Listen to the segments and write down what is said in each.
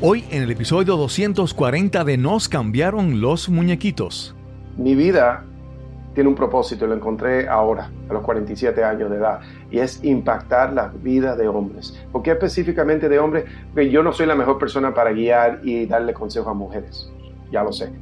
Hoy en el episodio 240 de Nos cambiaron los muñequitos. Mi vida tiene un propósito, lo encontré ahora, a los 47 años de edad, y es impactar la vida de hombres. ¿Por qué específicamente de hombres? Porque yo no soy la mejor persona para guiar y darle consejo a mujeres, ya lo sé.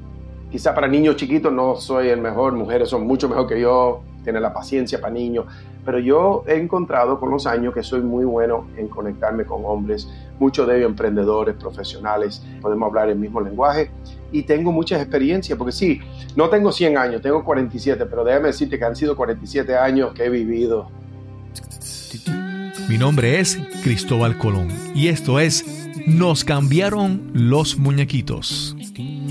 Quizá para niños chiquitos no soy el mejor, mujeres son mucho mejor que yo, tienen la paciencia para niños, pero yo he encontrado con los años que soy muy bueno en conectarme con hombres, muchos de ellos emprendedores, profesionales, podemos hablar el mismo lenguaje y tengo muchas experiencias, porque sí, no tengo 100 años, tengo 47, pero déjame decirte que han sido 47 años que he vivido. Mi nombre es Cristóbal Colón y esto es Nos cambiaron los muñequitos.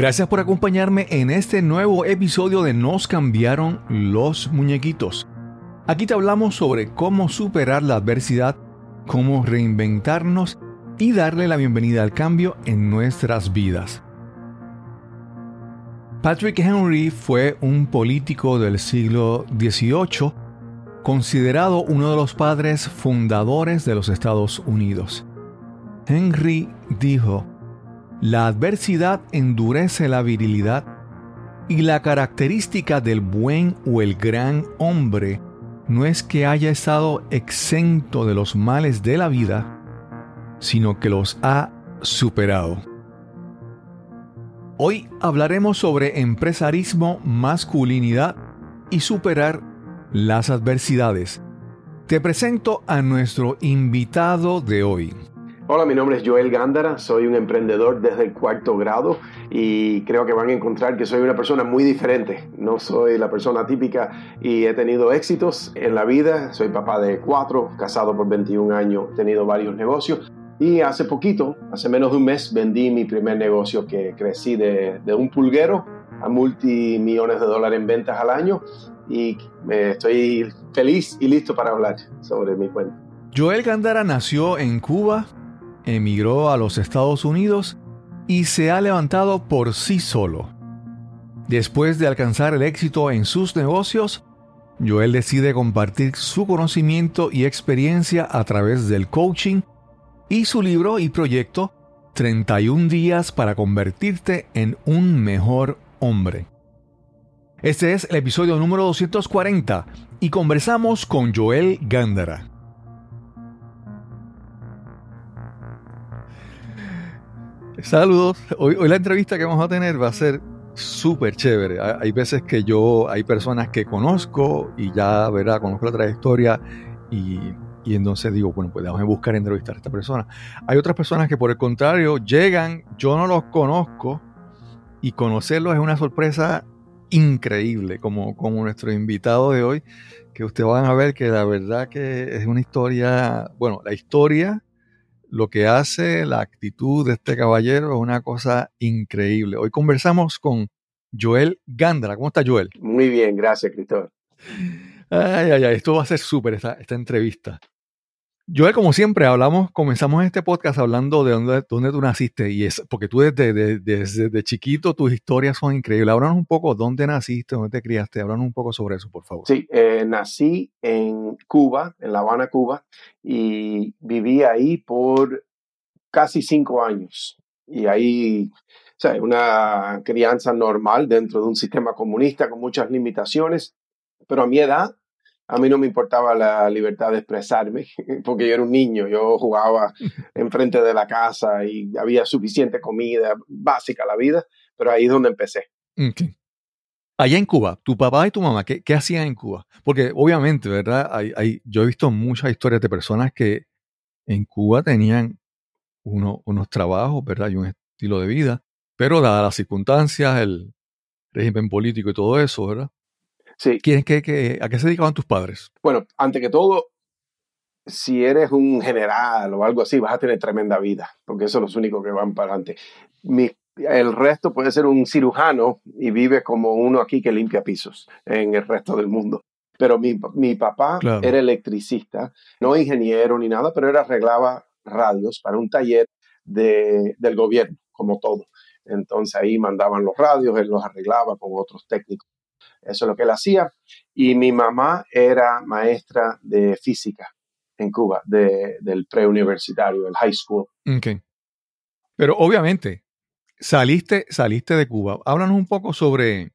Gracias por acompañarme en este nuevo episodio de Nos cambiaron los muñequitos. Aquí te hablamos sobre cómo superar la adversidad, cómo reinventarnos y darle la bienvenida al cambio en nuestras vidas. Patrick Henry fue un político del siglo XVIII, considerado uno de los padres fundadores de los Estados Unidos. Henry dijo, la adversidad endurece la virilidad y la característica del buen o el gran hombre no es que haya estado exento de los males de la vida, sino que los ha superado. Hoy hablaremos sobre empresarismo, masculinidad y superar las adversidades. Te presento a nuestro invitado de hoy. Hola, mi nombre es Joel Gándara, soy un emprendedor desde el cuarto grado y creo que van a encontrar que soy una persona muy diferente. No soy la persona típica y he tenido éxitos en la vida. Soy papá de cuatro, casado por 21 años, he tenido varios negocios. Y hace poquito, hace menos de un mes, vendí mi primer negocio que crecí de, de un pulguero a multimillones de dólares en ventas al año y estoy feliz y listo para hablar sobre mi cuenta. Joel Gándara nació en Cuba emigró a los Estados Unidos y se ha levantado por sí solo. Después de alcanzar el éxito en sus negocios, Joel decide compartir su conocimiento y experiencia a través del coaching y su libro y proyecto 31 días para convertirte en un mejor hombre. Este es el episodio número 240 y conversamos con Joel Gándara. Saludos. Hoy, la entrevista que vamos a tener va a ser súper chévere. Hay veces que yo, hay personas que conozco y ya, ¿verdad? Conozco la trayectoria y, y entonces digo, bueno, pues déjame buscar entrevistar a esta persona. Hay otras personas que por el contrario llegan, yo no los conozco y conocerlos es una sorpresa increíble, como, como nuestro invitado de hoy, que ustedes van a ver que la verdad que es una historia, bueno, la historia lo que hace, la actitud de este caballero es una cosa increíble. Hoy conversamos con Joel Gándara. ¿Cómo está Joel? Muy bien, gracias, Cristóbal. Ay, ay, ay, esto va a ser súper esta, esta entrevista. Joel, como siempre, hablamos, comenzamos este podcast hablando de dónde, dónde tú naciste, y es porque tú desde, desde, chiquito tus historias son increíbles. Háblanos un poco dónde naciste, dónde te criaste, háblanos un poco sobre eso, por favor. Sí, eh, nací en Cuba, en La Habana, Cuba, y viví ahí por casi cinco años. Y ahí, o sea, una crianza normal dentro de un sistema comunista con muchas limitaciones, pero a mi edad a mí no me importaba la libertad de expresarme, porque yo era un niño, yo jugaba enfrente de la casa y había suficiente comida básica la vida, pero ahí es donde empecé. Allá en Cuba, tu papá y tu mamá, ¿qué, qué hacían en Cuba? Porque obviamente, ¿verdad? Hay, hay, yo he visto muchas historias de personas que en Cuba tenían uno, unos trabajos, ¿verdad? Y un estilo de vida, pero dadas las circunstancias, el régimen político y todo eso, ¿verdad? Sí. ¿Quién, qué, ¿A qué se dedicaban tus padres? Bueno, ante que todo, si eres un general o algo así, vas a tener tremenda vida, porque eso es los únicos que van para adelante. El resto puede ser un cirujano y vive como uno aquí que limpia pisos en el resto del mundo. Pero mi, mi papá Claro. era electricista, no ingeniero ni nada, pero él arreglaba radios para un taller de, del gobierno, como todo. Entonces ahí mandaban los radios, él los arreglaba con otros técnicos. Eso es lo que él hacía. Y mi mamá era maestra de física en Cuba, de, del preuniversitario, el high school. Ok. Pero obviamente, saliste, saliste de Cuba. Háblanos un poco sobre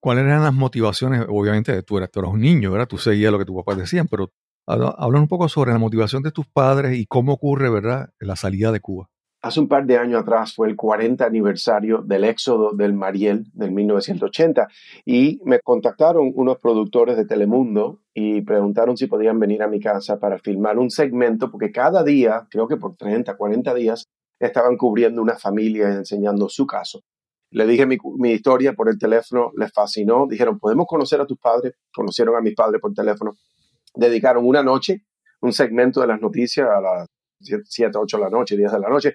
cuáles eran las motivaciones. Obviamente, tú eras, tú eras un niño, ¿verdad? Tú seguías lo que tus papás decían, pero háblanos un poco sobre la motivación de tus padres y cómo ocurre, ¿verdad?, la salida de Cuba. Hace un par de años atrás fue el 40 aniversario del éxodo del Mariel del 1980 y me contactaron unos productores de Telemundo y preguntaron si podían venir a mi casa para filmar un segmento porque cada día, creo que por 30, 40 días, estaban cubriendo una familia y enseñando su caso. Le dije mi, mi historia por el teléfono, les fascinó, dijeron, ¿podemos conocer a tus padres? Conocieron a mis padres por teléfono. Dedicaron una noche, un segmento de las noticias a las 7, 8 de la noche, 10 de la noche,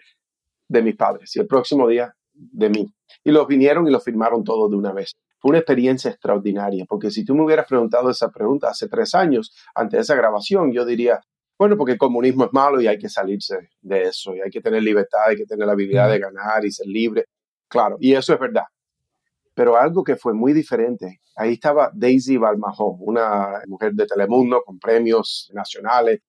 de mis padres y el próximo día de mí. Y los vinieron y los firmaron todos de una vez. Fue una experiencia extraordinaria, porque si tú me hubieras preguntado esa pregunta hace tres años, ante esa grabación, yo diría, bueno, porque el comunismo es malo y hay que salirse de eso, y hay que tener libertad, hay que tener la habilidad de ganar y ser libre. Claro, y eso es verdad. Pero algo que fue muy diferente, ahí estaba Daisy Balmajó, una mujer de Telemundo con premios nacionales,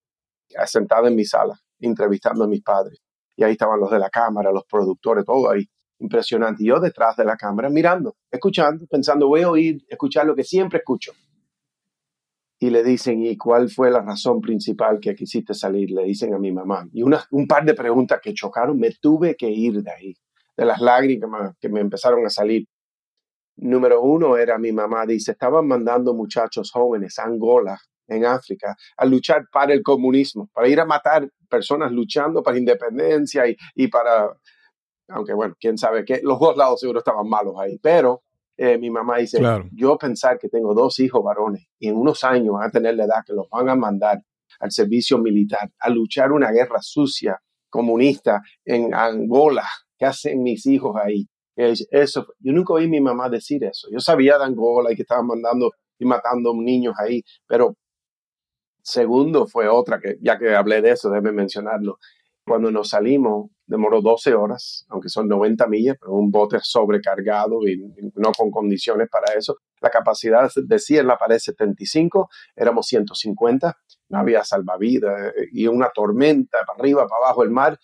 sentada en mi sala, entrevistando a mis padres. Y ahí estaban los de la cámara, los productores, todo ahí. Impresionante. Y yo detrás de la cámara, mirando, escuchando, pensando, voy a oír, escuchar lo que siempre escucho. Y le dicen, ¿y cuál fue la razón principal que quisiste salir? Le dicen a mi mamá. Y una, un par de preguntas que chocaron, me tuve que ir de ahí, de las lágrimas que me empezaron a salir. Número uno era mi mamá, dice, estaban mandando muchachos jóvenes a Angola, en África, a luchar para el comunismo, para ir a matar personas luchando para independencia y, y para, aunque bueno, quién sabe que los dos lados seguro estaban malos ahí, pero eh, mi mamá dice, Claro. yo pensar que tengo dos hijos varones y en unos años van a tener la edad que los van a mandar al servicio militar, a luchar una guerra sucia, comunista en Angola, ¿qué hacen mis hijos ahí? Es- Eso, yo nunca oí a mi mamá decir eso. Yo sabía de Angola y que estaban mandando y matando niños ahí, pero segundo fue otra que, ya que hablé de eso, déjeme mencionarlo. Cuando nos salimos, demoró 12 horas, aunque son 90 millas, pero un bote sobrecargado y no con condiciones para eso. La capacidad decía en la pared 75, éramos 150, no había salvavidas eh, y una tormenta para arriba, para abajo el mar.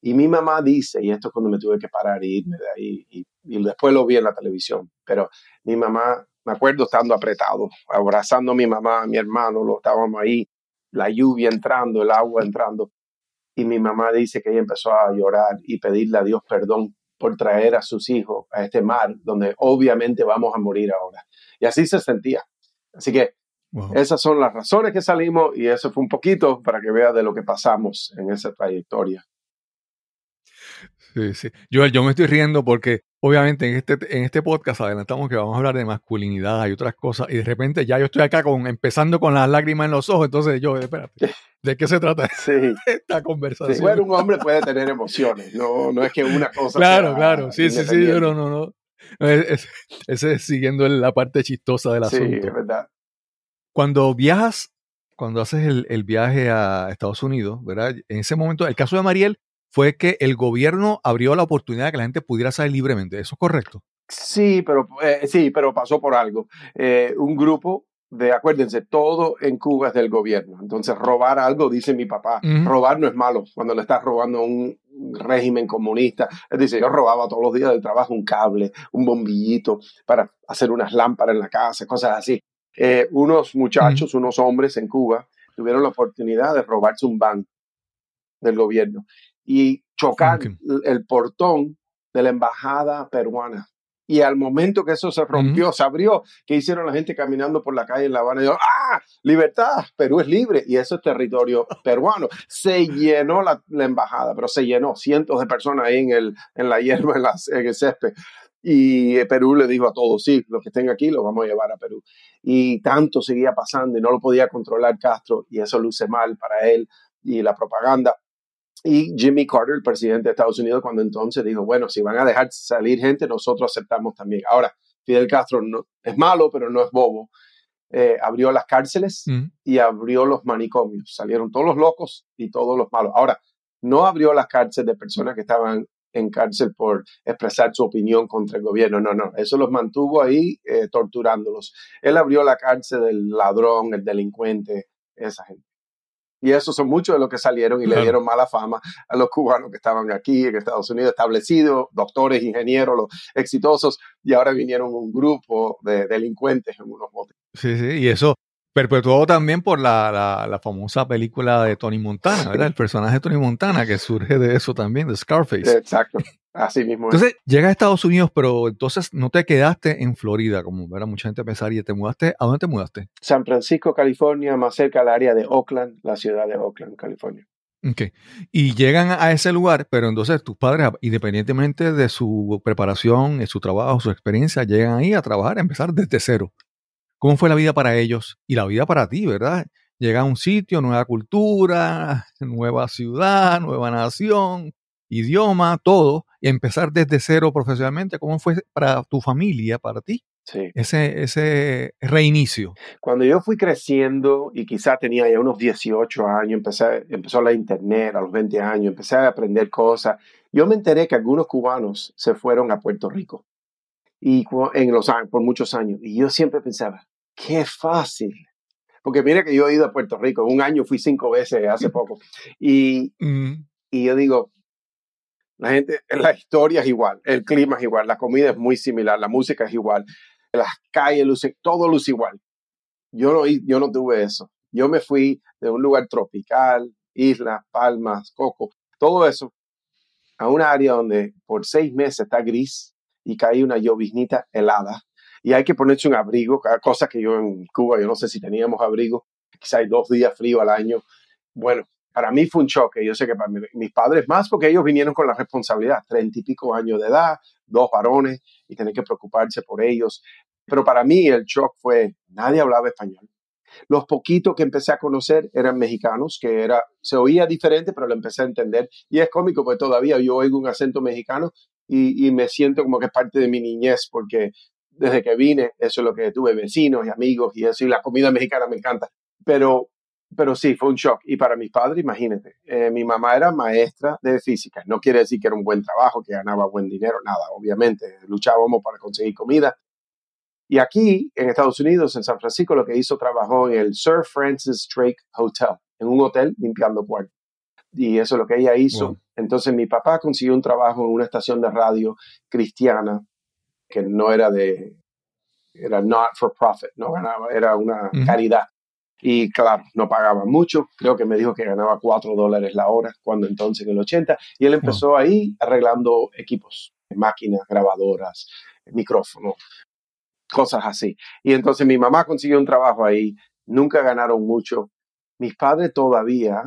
Y mi mamá dice, y esto es cuando me tuve que parar y irme de ahí, y después lo vi en la televisión, pero mi mamá, me acuerdo estando apretado, abrazando a mi mamá, a mi hermano, lo estábamos ahí, la lluvia entrando, el agua entrando. Y mi mamá dice que ella empezó a llorar y pedirle a Dios perdón por traer a sus hijos a este mar donde obviamente vamos a morir ahora. Y así se sentía. Así que Wow. esas son las razones que salimos y eso fue un poquito para que vea de lo que pasamos en esa trayectoria. Sí, sí. Yo, yo me estoy riendo porque obviamente en este, en este podcast adelantamos que vamos a hablar de masculinidad y otras cosas y de repente ya yo estoy acá con, empezando con las lágrimas en los ojos, entonces yo, espérate, ¿de qué se trata Sí. esta conversación? Sí, bueno, un hombre puede tener emociones, no, no es que una cosa claro, sea claro, sí, sí, sí, no, no, no. no. Es- es- Ese siguiendo la parte chistosa del Sí, asunto. es verdad. Cuando viajas, cuando haces el, el viaje a Estados Unidos, ¿verdad? En ese momento, el caso de Mariel fue que el gobierno abrió la oportunidad de que la gente pudiera salir libremente. ¿Eso es correcto? Sí, pero, eh, sí, pero pasó por algo. Eh, un grupo de, acuérdense, todo en Cuba es del gobierno. Entonces, robar algo, dice mi papá, robar no es malo cuando le estás robando a un régimen comunista. Él dice, yo robaba todos los días del trabajo un cable, un bombillito para hacer unas lámparas en la casa, cosas así. Eh, unos muchachos, unos hombres en Cuba, tuvieron la oportunidad de robarse un banco del gobierno y chocar el- portón de la embajada peruana. Y al momento que eso se rompió, se abrió, ¿qué hicieron la gente caminando por la calle en La Habana? Y dijo, ¡ah! ¡Libertad! Perú es libre. Y eso es territorio peruano. Se llenó la, la embajada, pero se llenó. Cientos de personas ahí en, el, en la hierba, en, las- en el césped. Y Perú le dijo a todos, sí, los que estén aquí los vamos a llevar a Perú. Y tanto seguía pasando y no lo podía controlar Castro y eso luce mal para él y la propaganda. Y Jimmy Carter, el presidente de Estados Unidos, cuando entonces dijo, bueno, si van a dejar salir gente, nosotros aceptamos también. Ahora, Fidel Castro no, es malo, pero no es bobo. Eh, abrió las cárceles Mm. y abrió los manicomios. Salieron todos los locos y todos los malos. Ahora, no abrió las cárceles de personas que estaban en cárcel por expresar su opinión contra el gobierno. No, no, eso los mantuvo ahí eh, torturándolos. Él abrió la cárcel del ladrón, el delincuente, esa gente. Y esos son muchos de los que salieron y le dieron mala fama a los cubanos que estaban aquí en Estados Unidos establecidos, doctores, ingenieros, los exitosos, y ahora vinieron un grupo de delincuentes en unos botes. Sí, sí, y eso perpetuado también por la, la, la famosa película de Tony Montana, ¿verdad? El personaje de Tony Montana que surge de eso también, de Scarface. Exacto, así mismo. es. Entonces, llegas a Estados Unidos, pero entonces no te quedaste en Florida, como ¿verdad? mucha gente pensaría. ¿Te mudaste? ¿A dónde te mudaste? San Francisco, California, más cerca al área de Oakland, la ciudad de Oakland, California. Ok. Y llegan a ese lugar, pero entonces tus padres, independientemente de su preparación, de su trabajo, su experiencia, llegan ahí a trabajar, a empezar desde cero. ¿Cómo fue la vida para ellos y la vida para ti, verdad? Llega a un sitio, nueva cultura, nueva ciudad, nueva nación, idioma, todo, y empezar desde cero profesionalmente. ¿Cómo fue para tu familia, para ti, Sí. ese, ese reinicio? Cuando yo fui creciendo y quizá tenía ya unos 18 años, empecé, empezó la internet a los 20 años, empecé a aprender cosas, yo me enteré que algunos cubanos se fueron a Puerto Rico y en los por muchos años. Y yo siempre pensaba, qué fácil. Porque mira que yo he ido a Puerto Rico, un año fui cinco veces hace poco. Y, Mm, y yo digo, la gente, la historia es igual, el clima es igual, la comida es muy similar, la música es igual, las calles lucen, todo luce igual. Yo no, yo no tuve eso. Yo me fui de un lugar tropical, islas, palmas, coco, todo eso, a un área donde por seis meses está gris y cae una lloviznita helada y hay que ponerse un abrigo, cosa que yo en Cuba, yo no sé si teníamos abrigo, quizá hay dos días frío al año. Bueno, para mí fue un choque. Yo sé que para mi- mis padres más, porque ellos vinieron con la responsabilidad, treinta y pico años de edad, dos varones, y tener que preocuparse por ellos. Pero para mí el shock fue, nadie hablaba español. Los poquitos que empecé a conocer eran mexicanos, que era, se oía diferente, pero lo empecé a entender. Y es cómico, porque todavía yo oigo un acento mexicano y, y me siento como que es parte de mi niñez, porque desde que vine, eso es lo que tuve, vecinos y amigos y eso, y la comida mexicana me encanta. Pero pero sí, fue un shock. Y para mis padres, imagínate, eh, mi mamá era maestra de física. No quiere decir que era un buen trabajo, que ganaba buen dinero, nada, obviamente. Luchábamos para conseguir comida. Y aquí, en Estados Unidos, en San Francisco, lo que hizo, trabajó en el Sir Francis Drake Hotel, en un hotel limpiando cuartos. Y eso es lo que ella hizo. Entonces mi papá consiguió un trabajo en una estación de radio cristiana que no era de, era not for profit, no ganaba, era una caridad. Y claro, no pagaba mucho, creo que me dijo que ganaba 4 dólares la hora, cuando entonces en el 80, y él empezó ahí arreglando equipos, máquinas, grabadoras, micrófonos, cosas así. Y entonces mi mamá consiguió un trabajo ahí, nunca ganaron mucho. Mis padres todavía,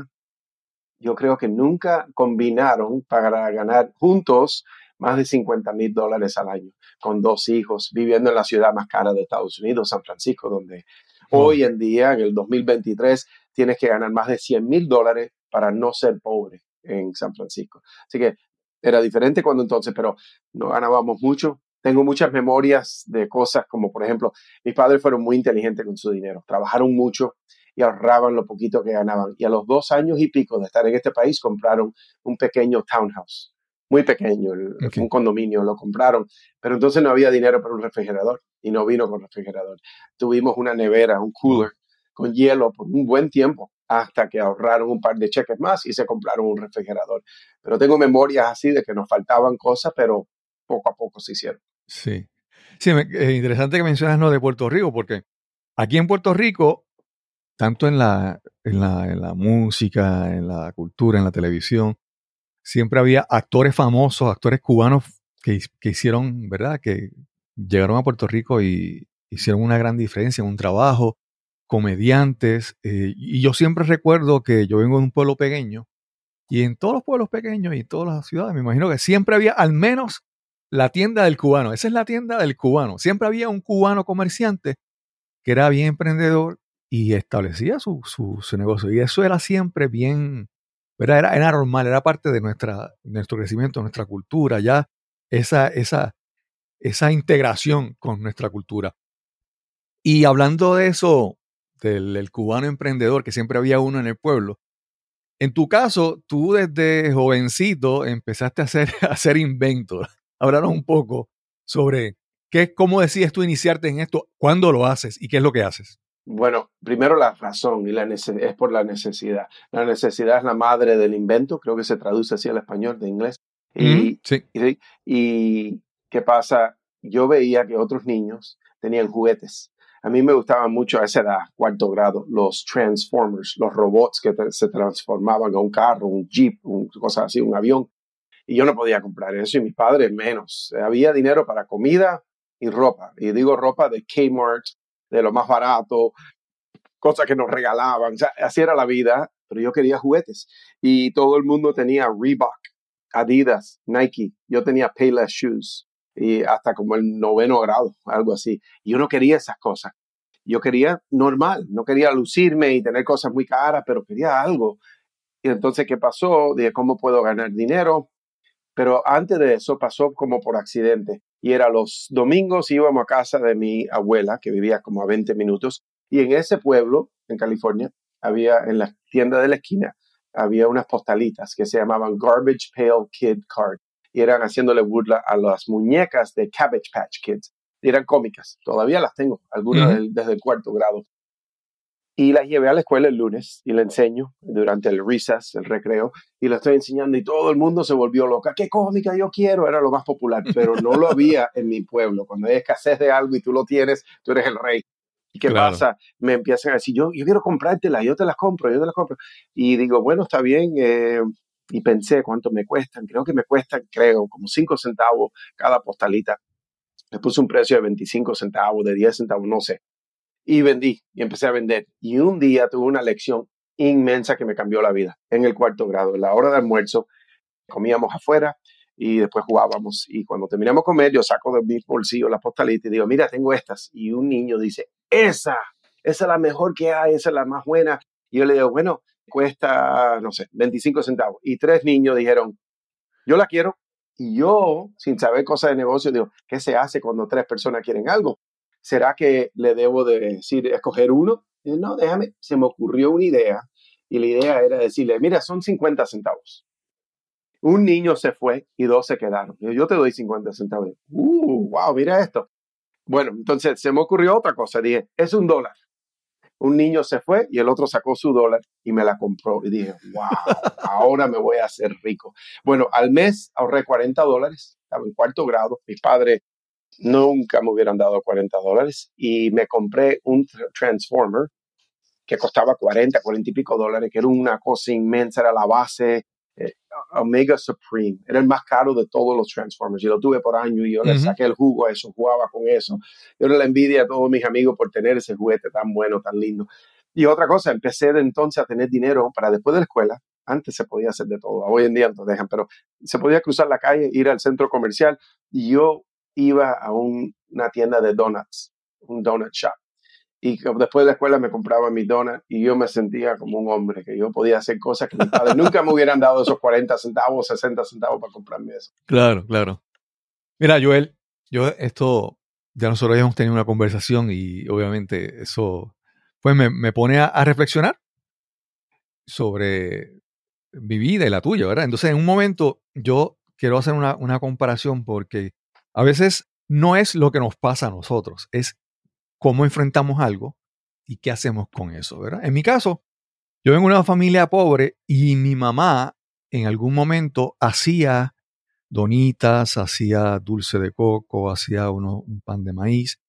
yo creo que nunca combinaron para ganar juntos más de 50 mil dólares al año, con dos hijos, viviendo en la ciudad más cara de Estados Unidos, San Francisco, donde hoy en día, en el 2023, tienes que ganar más de 100 mil dólares para no ser pobre en San Francisco. Así que era diferente cuando entonces, pero no ganábamos mucho. Tengo muchas memorias de cosas como, por ejemplo, mis padres fueron muy inteligentes con su dinero, trabajaron mucho y ahorraban lo poquito que ganaban. Y a los dos años y pico de estar en este país, compraron un pequeño townhouse, muy pequeño, el- un condominio, lo compraron, pero entonces no había dinero para un refrigerador y no vino con refrigerador. Tuvimos una nevera, un cooler con hielo por un buen tiempo hasta que ahorraron un par de cheques más y se compraron un refrigerador. Pero tengo memorias así de que nos faltaban cosas, pero poco a poco se hicieron. Sí. Sí, me- es interesante que mencionas lo de Puerto Rico, porque aquí en Puerto Rico, tanto en la, en la, en la música, en la cultura, en la televisión, siempre había actores famosos, actores cubanos que, que hicieron, ¿verdad? Que llegaron a Puerto Rico y hicieron una gran diferencia en un trabajo, comediantes, eh, y yo siempre recuerdo que yo vengo de un pueblo pequeño, y en todos los pueblos pequeños y en todas las ciudades, me imagino que siempre había al menos la tienda del cubano. Esa es la tienda del cubano. Siempre había un cubano comerciante que era bien emprendedor y establecía su, su, su negocio. Y eso era siempre bien, ¿verdad? Era, era normal, era parte de nuestra, nuestro crecimiento, nuestra cultura, ya esa, esa, esa integración con nuestra cultura. Y hablando de eso, del, del cubano emprendedor, que siempre había uno en el pueblo, en tu caso, tú desde jovencito empezaste a hacer, a hacer inventos. Háblanos un poco sobre qué, cómo decides tú iniciarte en esto, cuándo lo haces y qué es lo que haces. Bueno, primero la razón y la es por la necesidad. La necesidad es la madre del invento, creo que se traduce así al español de inglés. Y, sí. y, y qué pasa, yo veía que otros niños tenían juguetes. A mí me gustaban mucho a esa edad, cuarto grado, los Transformers, los robots que se transformaban en un carro, un jeep, un, cosas así, un avión. Y yo no podía comprar eso y mis padres menos. Había dinero para comida y ropa. Y digo ropa de Kmart, de lo más barato, cosas que nos regalaban. O así era la vida, pero yo quería juguetes. Y todo el mundo tenía Reebok, Adidas, Nike. Yo tenía Payless Shoes. Y hasta como el noveno grado, algo así. Yo no quería esas cosas. Yo quería normal, no quería lucirme y tener cosas muy caras, pero quería algo. Y entonces, ¿qué pasó? Dije, ¿cómo puedo ganar dinero? Pero antes de eso pasó como por accidente. Y era los domingos íbamos a casa de mi abuela, que vivía como a 20 minutos. Y en ese pueblo, en California, había en la tienda de la esquina, había unas postalitas que se llamaban Garbage Pail Kid Card. Y eran haciéndole burla a las muñecas de Cabbage Patch Kids. Y eran cómicas. Todavía las tengo, algunas del- desde el cuarto grado. Y las llevé a la escuela el lunes y la enseño durante el recess, el recreo, y la estoy enseñando y todo el mundo se volvió loca. ¿Qué cómica yo quiero? Era lo más popular, pero no lo había en mi pueblo. Cuando hay escasez de algo y tú lo tienes, tú eres el rey. ¿Y qué Claro. pasa? Me empiezan a decir, yo, yo quiero comprártela, yo te las compro, yo te las compro. Y digo, bueno, está bien. eh, y pensé cuánto me cuestan. Creo que me cuestan, creo, como 5 centavos cada postalita. Le puse un precio de 25 centavos, de 10 centavos, no sé y vendí y empecé a vender. Y un día tuve una lección inmensa que me cambió la vida en el cuarto grado. En la hora de almuerzo comíamos afuera y después jugábamos. Y cuando terminamos de comer, yo saco de mi bolsillo la postalita y digo, mira, tengo estas. Y un niño dice, esa, esa es la mejor que hay, esa es la más buena. Y yo le digo, bueno, cuesta, no sé, 25 centavos. Y tres niños dijeron, yo la quiero. Y yo, sin saber cosas de negocio, digo, ¿qué se hace cuando tres personas quieren algo? ¿Será que le debo de decir, escoger uno? Yo, no, déjame, se me ocurrió una idea y la idea era decirle, mira, son 50 centavos. Un niño se fue y dos se quedaron. Yo, yo te doy 50 centavos. Uh, wow, mira esto. Bueno, entonces se me ocurrió otra cosa. Dije, es un dólar. Un niño se fue y el otro sacó su dólar y me la compró. Y dije, wow, ahora me voy a hacer rico. Bueno, al mes ahorré 40 dólares. Estaba en cuarto grado. Mis padres nunca me hubieran dado 40 dólares y me compré un tr- Transformer que costaba 40, 40 y pico dólares, que era una cosa inmensa, era la base eh, Omega Supreme, era el más caro de todos los Transformers y lo tuve por años y yo le Ujú. saqué el jugo a eso, jugaba con eso. Yo era la envidia a todos mis amigos por tener ese juguete tan bueno, tan lindo. Y otra cosa, empecé de entonces a tener dinero para después de la escuela. Antes se podía hacer de todo, hoy en día no dejan, pero se podía cruzar la calle, ir al centro comercial y yo iba a un- una tienda de donuts, un donut shop. Y después de la escuela me compraba mi donut y yo me sentía como un hombre, que yo podía hacer cosas que mis padres nunca me hubieran dado esos 40 centavos, 60 centavos para comprarme eso. Claro, claro. Mira, Joel, yo esto, ya nosotros ya hemos tenido una conversación y obviamente eso, pues me, me pone a, a reflexionar sobre mi vida y la tuya, ¿verdad? Entonces, en un momento yo quiero hacer una, una comparación porque a veces no es lo que nos pasa a nosotros, es cómo enfrentamos algo y qué hacemos con eso, ¿verdad? En mi caso, yo vengo de una familia pobre y mi mamá en algún momento hacía donitas, hacía dulce de coco, hacía uno- un pan de maíz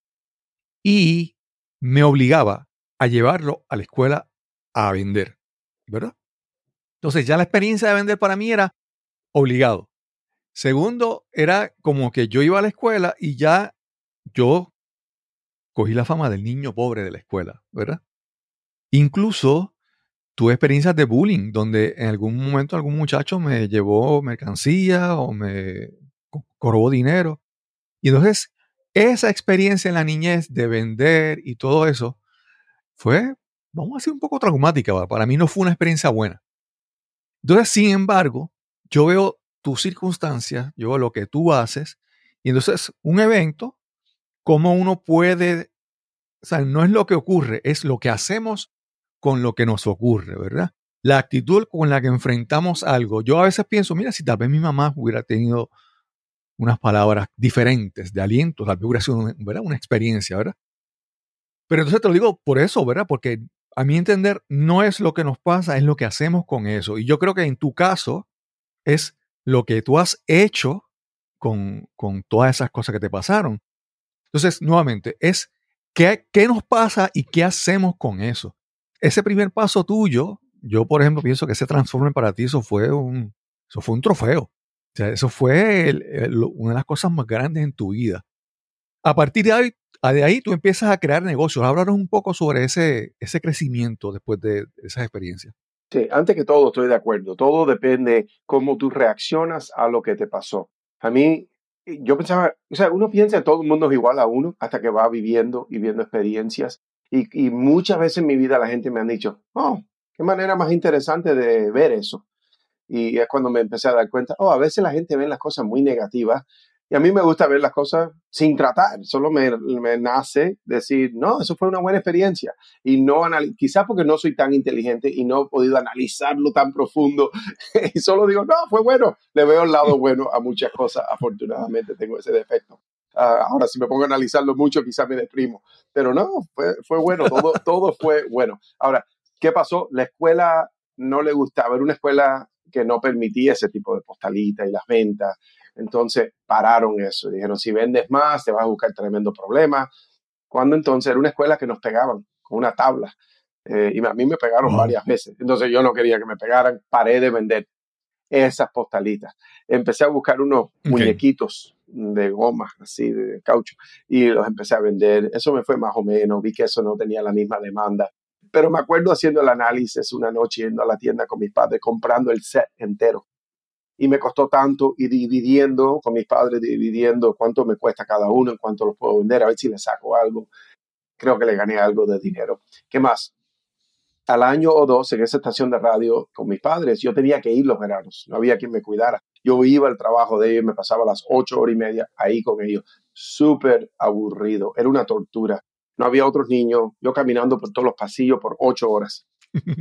y me obligaba a llevarlo a la escuela a vender, ¿verdad? Entonces ya la experiencia de vender para mí era obligado. Segundo, era como que yo iba a la escuela y ya yo cogí la fama del niño pobre de la escuela, ¿verdad? Incluso tuve experiencias de bullying, donde en algún momento algún muchacho me llevó mercancía o me co- corrobó dinero. Y entonces, esa experiencia en la niñez de vender y todo eso fue, vamos a decir, un poco traumática. ¿va? Para mí no fue una experiencia buena. Entonces, sin embargo, yo veo tus circunstancias, yo veo lo que tú haces, y entonces un evento, cómo uno puede, o sea, no es lo que ocurre, es lo que hacemos con lo que nos ocurre, ¿verdad? La actitud con la que enfrentamos algo. Yo a veces pienso, mira, si tal vez mi mamá hubiera tenido unas palabras diferentes de aliento, tal vez hubiera sido ¿verdad? una experiencia, ¿verdad? Pero entonces te lo digo por eso, ¿verdad? Porque a mi entender no es lo que nos pasa, es lo que hacemos con eso. Y yo creo que en tu caso es lo que tú has hecho con, con todas esas cosas que te pasaron. Entonces, nuevamente, es qué, qué nos pasa y qué hacemos con eso. Ese primer paso tuyo, yo por ejemplo pienso que ese transforme para ti, eso fue un, eso fue un trofeo. O sea, eso fue una de las cosas más grandes en tu vida. A partir de ahí, de ahí tú empiezas a crear negocios. Háblanos un poco sobre ese, ese crecimiento después de esas experiencias. Sí, antes que todo estoy de acuerdo. Todo depende cómo tú reaccionas a lo que te pasó. A mí, yo pensaba, o sea, uno piensa que todo el mundo es igual a uno hasta que va viviendo y viendo experiencias. Y, muchas veces en mi vida la gente me ha dicho, oh, qué manera más interesante de ver eso. Y es cuando me empecé a dar cuenta, oh, a veces la gente ve las cosas muy negativas y a mí me gusta ver las cosas sin tratar, solo me, me nace decir, no, eso fue una buena experiencia. Y no quizás porque no soy tan inteligente y no he podido analizarlo tan profundo. y solo digo, no, fue bueno. Le veo el lado bueno a muchas cosas. Afortunadamente tengo ese defecto. Uh, ahora, si me pongo a analizarlo mucho, quizás me deprimo. Pero no, fue, fue bueno, todo, todo fue bueno. Ahora, ¿qué pasó? La escuela no le gustaba, era una escuela que no permitía ese tipo de postalitas y las ventas. Entonces pararon eso. Dijeron, si vendes más, te vas a buscar tremendo problema. Cuando entonces era una escuela que nos pegaban con una tabla. Eh, y a mí me pegaron varias veces. Entonces yo no quería que me pegaran. Paré de vender esas postalitas. Empecé a buscar unos muñequitos de goma, así de caucho, y los empecé a vender. Eso me fue más o menos. Vi que eso no tenía la misma demanda. Pero me acuerdo haciendo el análisis una noche yendo a la tienda con mis padres, comprando el set entero y me costó tanto y dividiendo con mis padres, dividiendo cuánto me cuesta cada uno, en cuánto lo puedo vender, a ver si le saco algo. Creo que le gané algo de dinero. ¿Qué más? Al año o dos en esa estación de radio con mis padres, yo tenía que ir los veranos, no había quien me cuidara. Yo iba al trabajo de ellos, me pasaba las ocho horas y media ahí con ellos. Súper aburrido, era una tortura. No había otros niños, yo caminando por todos los pasillos por ocho horas.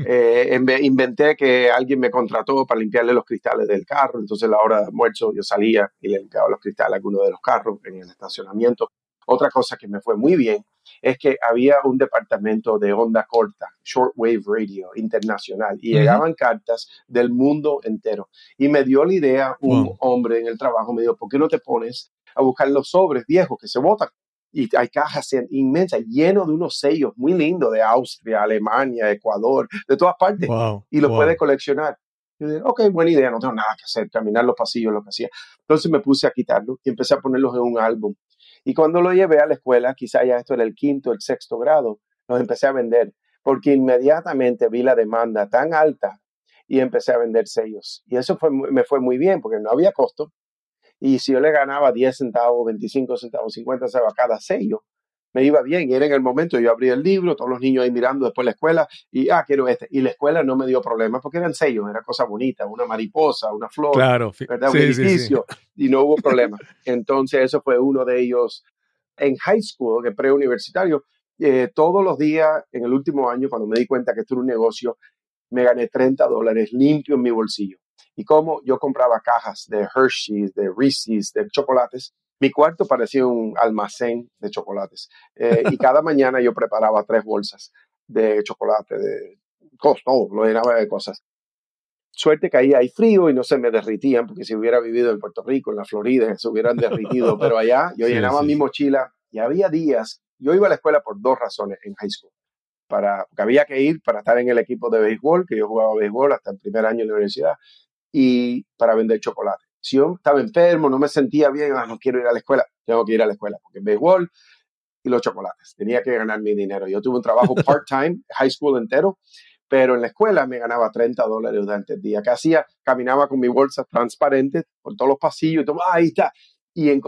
Eh, inventé que alguien me contrató para limpiarle los cristales del carro, entonces a la hora de almuerzo yo salía y le limpiaba los cristales a alguno de los carros en el estacionamiento. Otra cosa que me fue muy bien es que había un departamento de onda corta, shortwave radio internacional, y llegaban cartas del mundo entero. Y me dio la idea un hombre en el trabajo, me dijo, ¿por qué no te pones a buscar los sobres viejos que se botan? Y hay cajas inmensas, lleno de unos sellos muy lindos de Austria, Alemania, Ecuador, de todas partes, y lo puede coleccionar. Yo dije, ok, buena idea, no tengo nada que hacer, caminar los pasillos, lo que hacía. Entonces me puse a quitarlo y empecé a ponerlos en un álbum. Y cuando lo llevé a la escuela, quizá ya esto era el quinto, el sexto grado, los empecé a vender, porque inmediatamente vi la demanda tan alta y empecé a vender sellos. Y eso fue, me fue muy bien, porque no había costo, y si yo le ganaba 10 centavos, 25 centavos, 50 centavos a cada sello, me iba bien. Y era en el momento, yo abrí el libro, todos los niños ahí mirando después la escuela, y ah, quiero este. Y la escuela no me dio problemas porque eran sellos, era cosa bonita, una mariposa, una flor, claro, un edificio, y no hubo problema. Entonces, eso fue uno de ellos en high school, en preuniversitario. Eh, todos los días, en el último año, cuando me di cuenta que esto era un negocio, me gané 30 dólares limpio en mi bolsillo y como yo compraba cajas de Hershey's, de Reese's, de chocolates, mi cuarto parecía un almacén de chocolates. Eh, y cada mañana yo preparaba tres bolsas de chocolate, de todo, lo llenaba de cosas. Suerte que ahí hay frío y no se me derritían, porque si hubiera vivido en Puerto Rico, en la Florida, se hubieran derritido. Pero allá yo llenaba mi mochila y había días, yo iba a la escuela por dos razones en high school. Para, porque había que ir para estar en el equipo de béisbol, que yo jugaba béisbol hasta el primer año de la universidad, y para vender chocolate. Si yo estaba enfermo, no me sentía bien, ah, no quiero ir a la escuela, tengo que ir a la escuela, porque béisbol y los chocolates, tenía que ganar mi dinero. Yo tuve un trabajo part-time, high school entero, pero en la escuela me ganaba 30 dólares durante el día. ¿Qué hacía? Caminaba con mi bolsa transparente por todos los pasillos y todo, ah, ahí está. Y eh,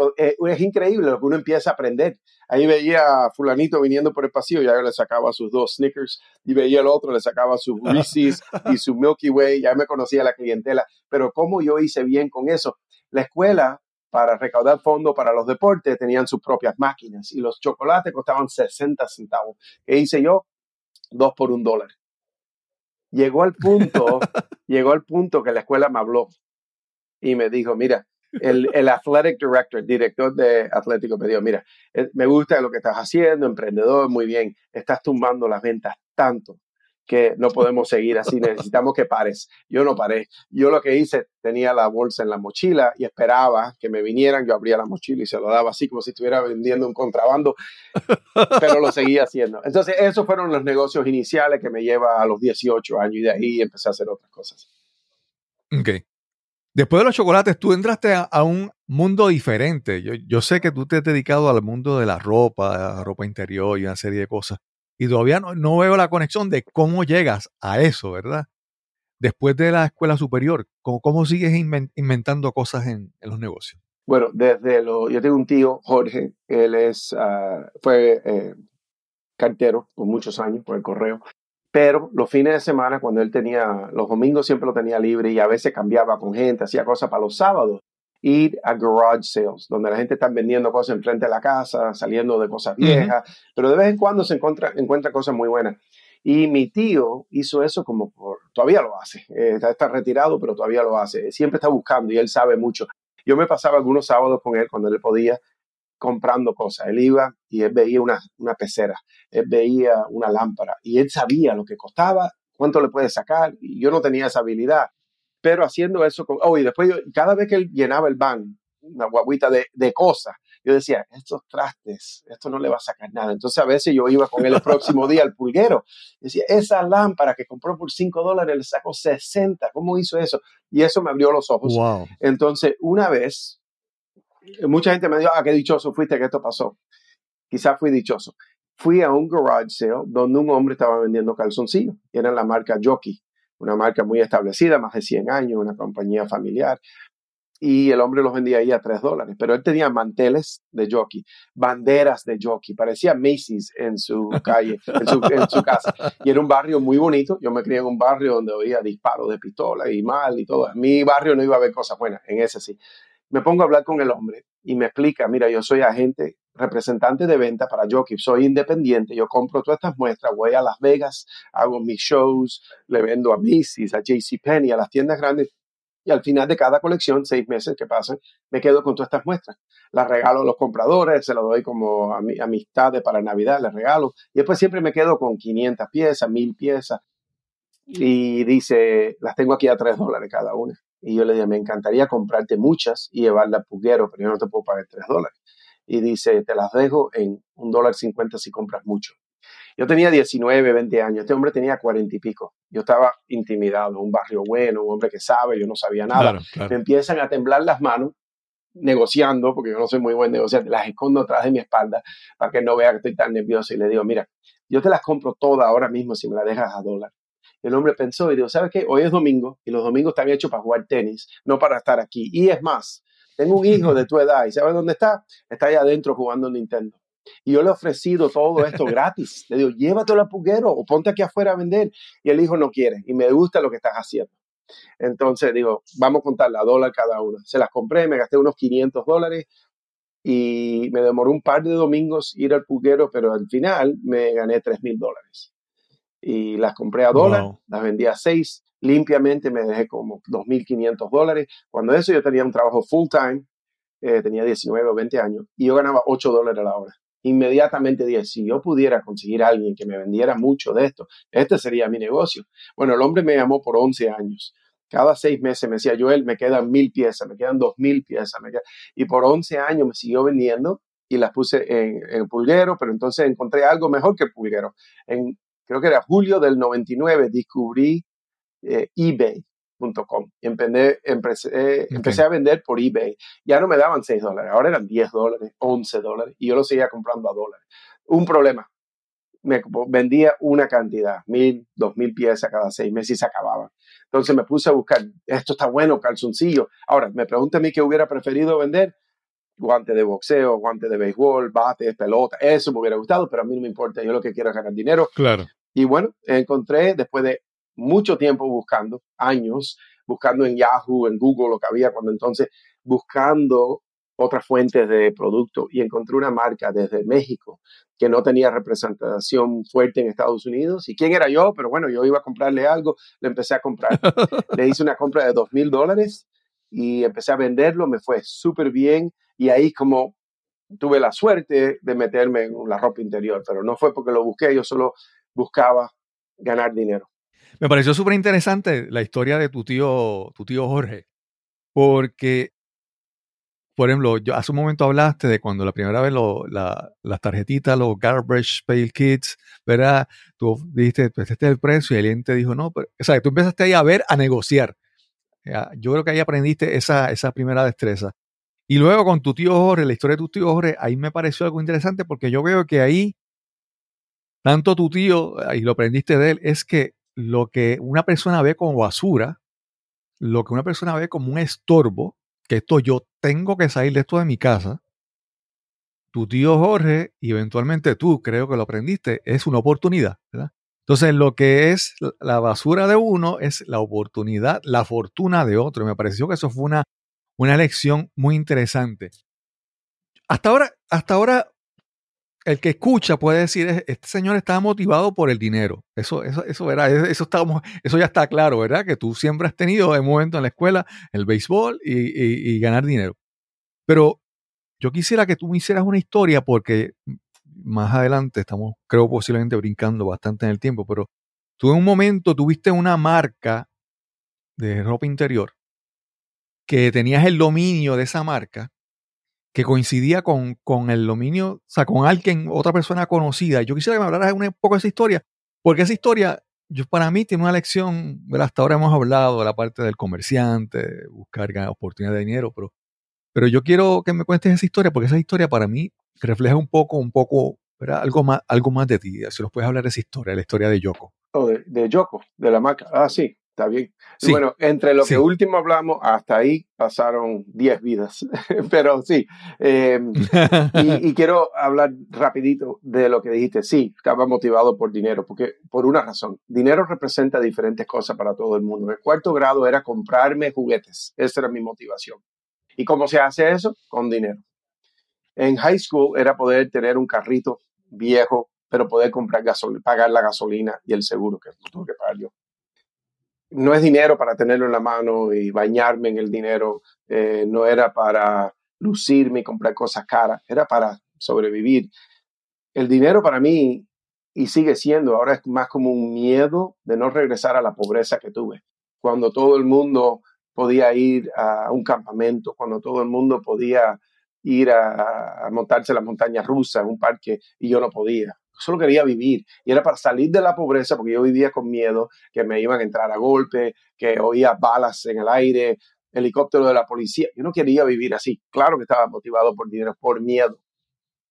es increíble lo que uno empieza a aprender. Ahí veía a fulanito viniendo por el pasillo, ya le sacaba sus dos Snickers, y veía el otro, le sacaba sus Reese's y su Milky Way, ya me conocía la clientela. Pero cómo yo hice bien con eso. La escuela, para recaudar fondos para los deportes, tenían sus propias máquinas y los chocolates costaban 60 centavos. ¿Qué hice yo? Dos por un dólar. Llegó al punto, llegó al punto que la escuela me habló y me dijo, mira, el, el athletic director, director de Atlético me dijo, mira, eh, me gusta lo que estás haciendo, emprendedor, muy bien, estás tumbando las ventas tanto que no podemos seguir así, necesitamos que pares. Yo no paré. Yo lo que hice, tenía la bolsa en la mochila y esperaba que me vinieran, yo abría la mochila y se lo daba así como si estuviera vendiendo un contrabando, pero lo seguía haciendo. Entonces, esos fueron los negocios iniciales que me lleva a los 18 años y de ahí empecé a hacer otras cosas. Ok. Después de los chocolates, tú entraste a, un mundo diferente. Yo, sé que tú te has dedicado al mundo de la ropa, la ropa interior y una serie de cosas. Y todavía no, veo la conexión de cómo llegas a eso, ¿verdad? Después de la escuela superior, ¿cómo, cómo sigues inven- inventando cosas en, en los negocios? Bueno, desde lo, yo tengo un tío, Jorge, él es, ah, fue eh, cartero por muchos años por el correo, pero los fines de semana, cuando él tenía, los domingos siempre lo tenía libre y a veces cambiaba con gente, hacía cosas para los sábados, ir a garage sales, donde la gente está vendiendo cosas enfrente de la casa, saliendo de cosas viejas, pero de vez en cuando se encuentra, encuentra cosas muy buenas. Y mi tío hizo eso como por, todavía lo hace, eh, está, está retirado, pero todavía lo hace, siempre está buscando y él sabe mucho. Yo me pasaba algunos sábados con él cuando él podía comprando cosas. Él iba y él veía una, una pecera, él veía una lámpara y él sabía lo que costaba, cuánto le puede sacar y yo no tenía esa habilidad. Pero haciendo eso, con, oh, y después yo, cada vez que él llenaba el van, una guaguita de, de cosas, yo decía, estos trastes, esto no le va a sacar nada. Entonces a veces yo iba con él el próximo día al pulguero. Decía, esa lámpara que compró por 5 dólares le sacó 60. ¿Cómo hizo eso? Y eso me abrió los ojos. Wow. Entonces, una vez, mucha gente me dijo, ah, qué dichoso fuiste que esto pasó. Quizás fui dichoso. Fui a un garage sale donde un hombre estaba vendiendo calzoncillos. Era la marca Jockey, una marca muy establecida, más de 100 años, una compañía familiar. Y el hombre los vendía ahí a 3 dólares. Pero él tenía manteles de jockey, banderas de jockey. Parecía Macy's en su calle, en su, en su casa. Y era un barrio muy bonito. Yo me crié en un barrio donde oía disparos de pistola y mal y todo. En mi barrio no iba a haber cosas buenas, en ese sí. Me pongo a hablar con el hombre y me explica, mira, yo soy agente, representante de venta para Jockey, soy independiente, yo compro todas estas muestras, voy a Las Vegas, hago mis shows, le vendo a Macy's, a JCPenney, a las tiendas grandes y al final de cada colección, seis meses que pasan, me quedo con todas estas muestras. Las regalo a los compradores, se las doy como ami- amistades para Navidad, les regalo. Y después siempre me quedo con 500 piezas, 1000 piezas. Y dice, las tengo aquí a 3 dólares cada una. Y yo le dije, me encantaría comprarte muchas y llevarlas al puguero, pero yo no te puedo pagar 3 dólares. Y dice, te las dejo en un dólar cincuenta si compras mucho. Yo tenía 19, 20 años. Este hombre tenía 40 y pico. Yo estaba intimidado, un barrio bueno, un hombre que sabe, yo no sabía nada. Claro, Me empiezan a temblar las manos negociando, porque yo no soy muy buen negociante, las escondo atrás de mi espalda para que no vea que estoy tan nervioso y le digo, mira, yo te las compro todas ahora mismo si me las dejas a dólar. El hombre pensó y dijo, ¿sabes qué? Hoy es domingo y los domingos están hechos para jugar tenis, no para estar aquí. Y es más, tengo un hijo de tu edad y ¿sabes dónde está? Está allá adentro jugando Nintendo. Y yo le he ofrecido todo esto gratis. Le digo, llévatelo al puguero o ponte aquí afuera a vender. Y el hijo no quiere y me gusta lo que estás haciendo. Entonces digo, vamos a contarla a dólar cada una. Se las compré, me gasté unos 500 dólares y me demoró un par de domingos ir al puguero, pero al final me gané 3 mil dólares. Y las compré a dólar, Wow. las vendí a 6, limpiamente me dejé como 2.500 dólares. Cuando eso yo tenía un trabajo full time, eh, tenía 19 o 20 años, y yo ganaba 8 dólares a la hora. Inmediatamente dije, si yo pudiera conseguir a alguien que me vendiera mucho de esto, este sería mi negocio. Bueno, el hombre me llamó por 11 años. Cada seis meses me decía, Joel, me quedan mil piezas, me quedan dos mil piezas. me quedan-". Y por 11 años me siguió vendiendo y las puse en, en el pulguero, pero entonces encontré algo mejor que el pulguero. En, creo que era julio del 99, descubrí eh, eBay.com. Empecé, empecé, Ok. empecé a vender por eBay. Ya no me daban 6 dólares, ahora eran 10 dólares, 11 dólares, y yo lo seguía comprando a dólares. Un problema, me vendía una cantidad, mil, dos mil piezas cada seis meses y se acababan. Entonces me puse a buscar, esto está bueno, calzoncillo. Ahora, me pregunta a mí qué hubiera preferido vender, guantes de boxeo, guantes de béisbol, bates, pelota, eso me hubiera gustado, pero a mí no me importa, yo lo que quiero es ganar dinero. Claro. Y bueno, encontré después de mucho tiempo buscando, años, buscando en Yahoo, en Google, lo que había cuando entonces, buscando otras fuentes de producto y encontré una marca desde México que no tenía representación fuerte en Estados Unidos. ¿Y quién era yo? Pero bueno, yo iba a comprarle algo, le empecé a comprar. le hice una compra de dos mil dólares y empecé a venderlo, me fue súper bien y ahí como tuve la suerte de meterme en la ropa interior, pero no fue porque lo busqué, yo solo buscaba ganar dinero. Me pareció súper interesante la historia de tu tío, tu tío Jorge, porque, por ejemplo, yo hace un momento hablaste de cuando la primera vez lo, la, las tarjetitas, los Garbage Pail Kits, ¿verdad? Tú dijiste, pues este es el precio y alguien te dijo, no, pero, o sea, tú empezaste ahí a ver, a negociar. Yo creo que ahí aprendiste esa, esa primera destreza. Y luego con tu tío Jorge, la historia de tu tío Jorge, ahí me pareció algo interesante porque yo veo que ahí, tanto tu tío, y lo aprendiste de él, es que lo que una persona ve como basura, lo que una persona ve como un estorbo, que esto yo tengo que salir de esto de mi casa, tu tío Jorge y eventualmente tú, creo que lo aprendiste, es una oportunidad, ¿verdad? Entonces, lo que es la basura de uno es la oportunidad, la fortuna de otro. Me pareció que eso fue una una lección muy interesante. Hasta ahora, hasta ahora, el que escucha puede decir, este señor está motivado por el dinero. Eso, eso, eso, ¿verdad? Eso, eso ya está claro, ¿verdad? Que tú siempre has tenido momento en la escuela el béisbol y, ganar dinero. Pero yo quisiera que tú me hicieras una historia porque más adelante estamos, creo, posiblemente brincando bastante en el tiempo, pero tú en un momento tuviste una marca de ropa interior que tenías el dominio de esa marca que coincidía con, con, el dominio, o sea, con alguien, otra persona conocida. Yo quisiera que me hablaras un poco de esa historia, porque esa historia, yo, para mí, tiene una lección, hasta ahora hemos hablado de la parte del comerciante, buscar oportunidades de dinero, pero, pero yo quiero que me cuentes esa historia, porque esa historia para mí refleja un poco, un poco, Algo más, algo más de ti. Si nos puedes hablar de esa historia, la historia de Yoko. Oh, de, de Yoko, de la marca. Ah, sí. Está bien. bueno, entre lo que último hablamos, hasta ahí pasaron 10 vidas. Pero sí. Em, y, quiero hablar rapidito de lo que dijiste. Sí, estaba motivado por dinero, porque por una razón. Dinero representa diferentes cosas para todo el mundo. En el cuarto grado era comprarme juguetes. Esa era mi motivación. ¿Y cómo se hace eso? Con dinero. En high school era poder tener un carrito viejo, pero poder comprar gasolina, pagar la gasolina y el seguro que tuve que pagar yo no es dinero para tenerlo en la mano y bañarme en el dinero, eh, no era para lucirme y comprar cosas caras, era para sobrevivir. El dinero para mí, y sigue siendo, ahora es más como un miedo de no regresar a la pobreza que tuve. Cuando todo el mundo podía ir a un campamento, cuando todo el mundo podía ir a, a montarse la montaña rusa en un parque y yo no podía solo quería vivir y era para salir de la pobreza porque yo vivía con miedo que me iban a entrar a golpe, que oía balas en el aire, helicóptero de la policía. Yo no quería vivir así. Claro que estaba motivado por dinero, por miedo.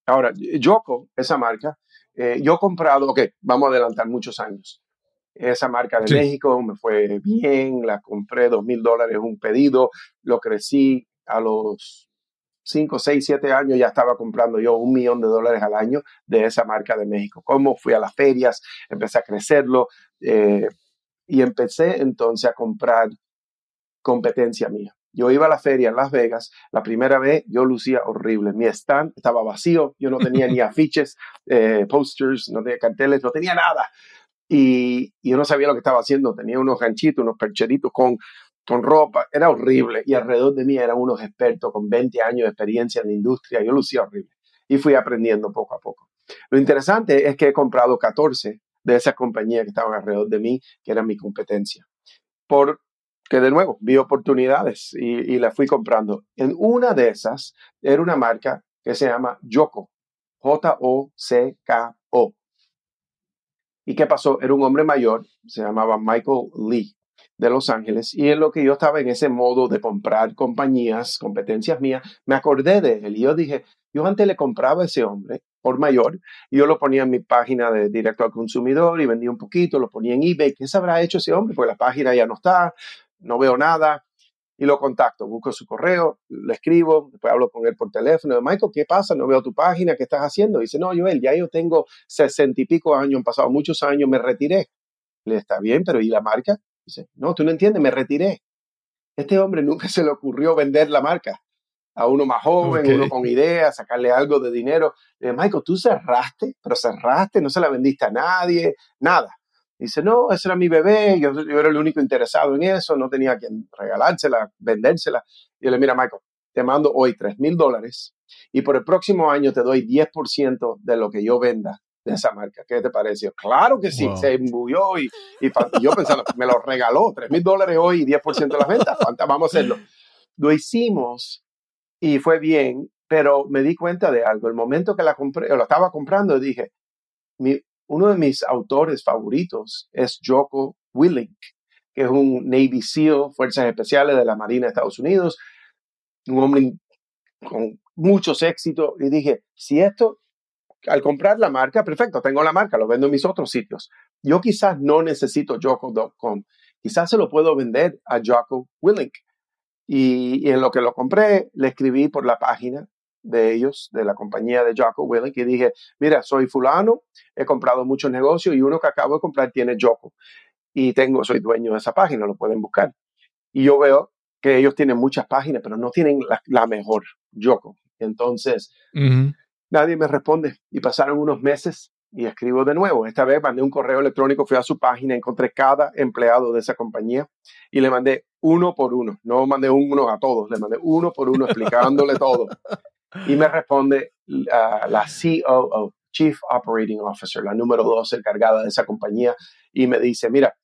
Ahora, Yoko, esa marca, eh, yo he comprado, ok, vamos a adelantar muchos años. Esa marca de México me fue bien, la compré dos mil dólares un pedido, lo crecí a los 5, 6, 7 años ya estaba comprando yo un millón de dólares al año de esa marca de México. ¿Cómo? Fui a las ferias, empecé a crecerlo eh, y empecé entonces a comprar competencia mía. Yo iba a la feria en Las Vegas, la primera vez yo lucía horrible. Mi stand estaba vacío, yo no tenía ni afiches, eh, posters, no tenía carteles, no tenía nada. Y, y, yo no sabía lo que estaba haciendo. Tenía unos ganchitos, unos percheritos con con ropa, era horrible. Y alrededor de mí eran unos expertos con 20 años de experiencia en la industria. Yo lucía horrible. Y fui aprendiendo poco a poco. Lo interesante es que he comprado 14 de esas compañías que estaban alrededor de mí, que eran mi competencia. Porque, de nuevo, vi oportunidades y, y las fui comprando. En una de esas era una marca que se llama Yoko. J-O-C-K-O. ¿Y qué pasó? Era un hombre mayor, se llamaba Michael Lee de Los Ángeles y en lo que yo estaba en ese modo de comprar compañías, competencias mías, me acordé de él y yo dije, yo antes le compraba a ese hombre por mayor y yo lo ponía en mi página de directo al consumidor y vendía un poquito, lo ponía en eBay. ¿Qué se habrá hecho ese hombre? Pues la página ya no está, no veo nada. y lo contacto, busco su correo, le escribo, después hablo con él por teléfono, Michael, ¿qué pasa? No veo tu página, ¿qué estás haciendo? dice, no, Joel, ya yo tengo sesenta y pico años, han pasado muchos años, me retiré. Le está bien, pero ¿y la marca? Dice, no, tú no entiendes, me retiré. Este hombre nunca se le ocurrió vender la marca a uno más joven, uno con ideas, sacarle algo de dinero. Le Michael, tú cerraste, pero cerraste, no se la vendiste a nadie, nada. Dice, no, ese era mi bebé, yo, era el único interesado en eso, no tenía quien regalársela, vendérsela. Y yo le mira, Michael, te mando hoy 3 mil dólares y por el próximo año te doy 10% de lo que yo venda de esa marca. ¿Qué te pareció? Claro que sí, se embuyó y, y, yo pensando, me lo regaló, 3 mil dólares hoy y 10% de las ventas, vamos a hacerlo. Lo hicimos y fue bien, pero me di cuenta de algo. El momento que la compré, lo estaba comprando, dije, mi, uno de mis autores favoritos es Joko Willink, que es un Navy SEAL, Fuerzas Especiales de la Marina de Estados Unidos, un hombre con muchos éxitos. Y dije, si esto, al comprar la marca, perfecto, tengo la marca, lo vendo en mis otros sitios. Yo quizás no necesito Joko.com, quizás se lo puedo vender a Joko Willink. Y, en lo que lo compré, le escribí por la página de ellos, de la compañía de Jocko Willink, y dije, mira, soy fulano, he comprado muchos negocios y uno que acabo de comprar tiene Jocko. Y tengo, soy dueño de esa página, lo pueden buscar. Y yo veo que ellos tienen muchas páginas, pero no tienen la, mejor, Jocko. Entonces, nadie me responde. Y pasaron unos meses y escribo de nuevo. Esta vez mandé un correo electrónico, fui a su página, encontré cada empleado de esa compañía y le mandé uno por uno. No mandé uno a todos, le mandé uno por uno explicándole todo. Y me responde uh, la COO, Chief Operating Officer, la número dos encargada de esa compañía, y me dice, mira,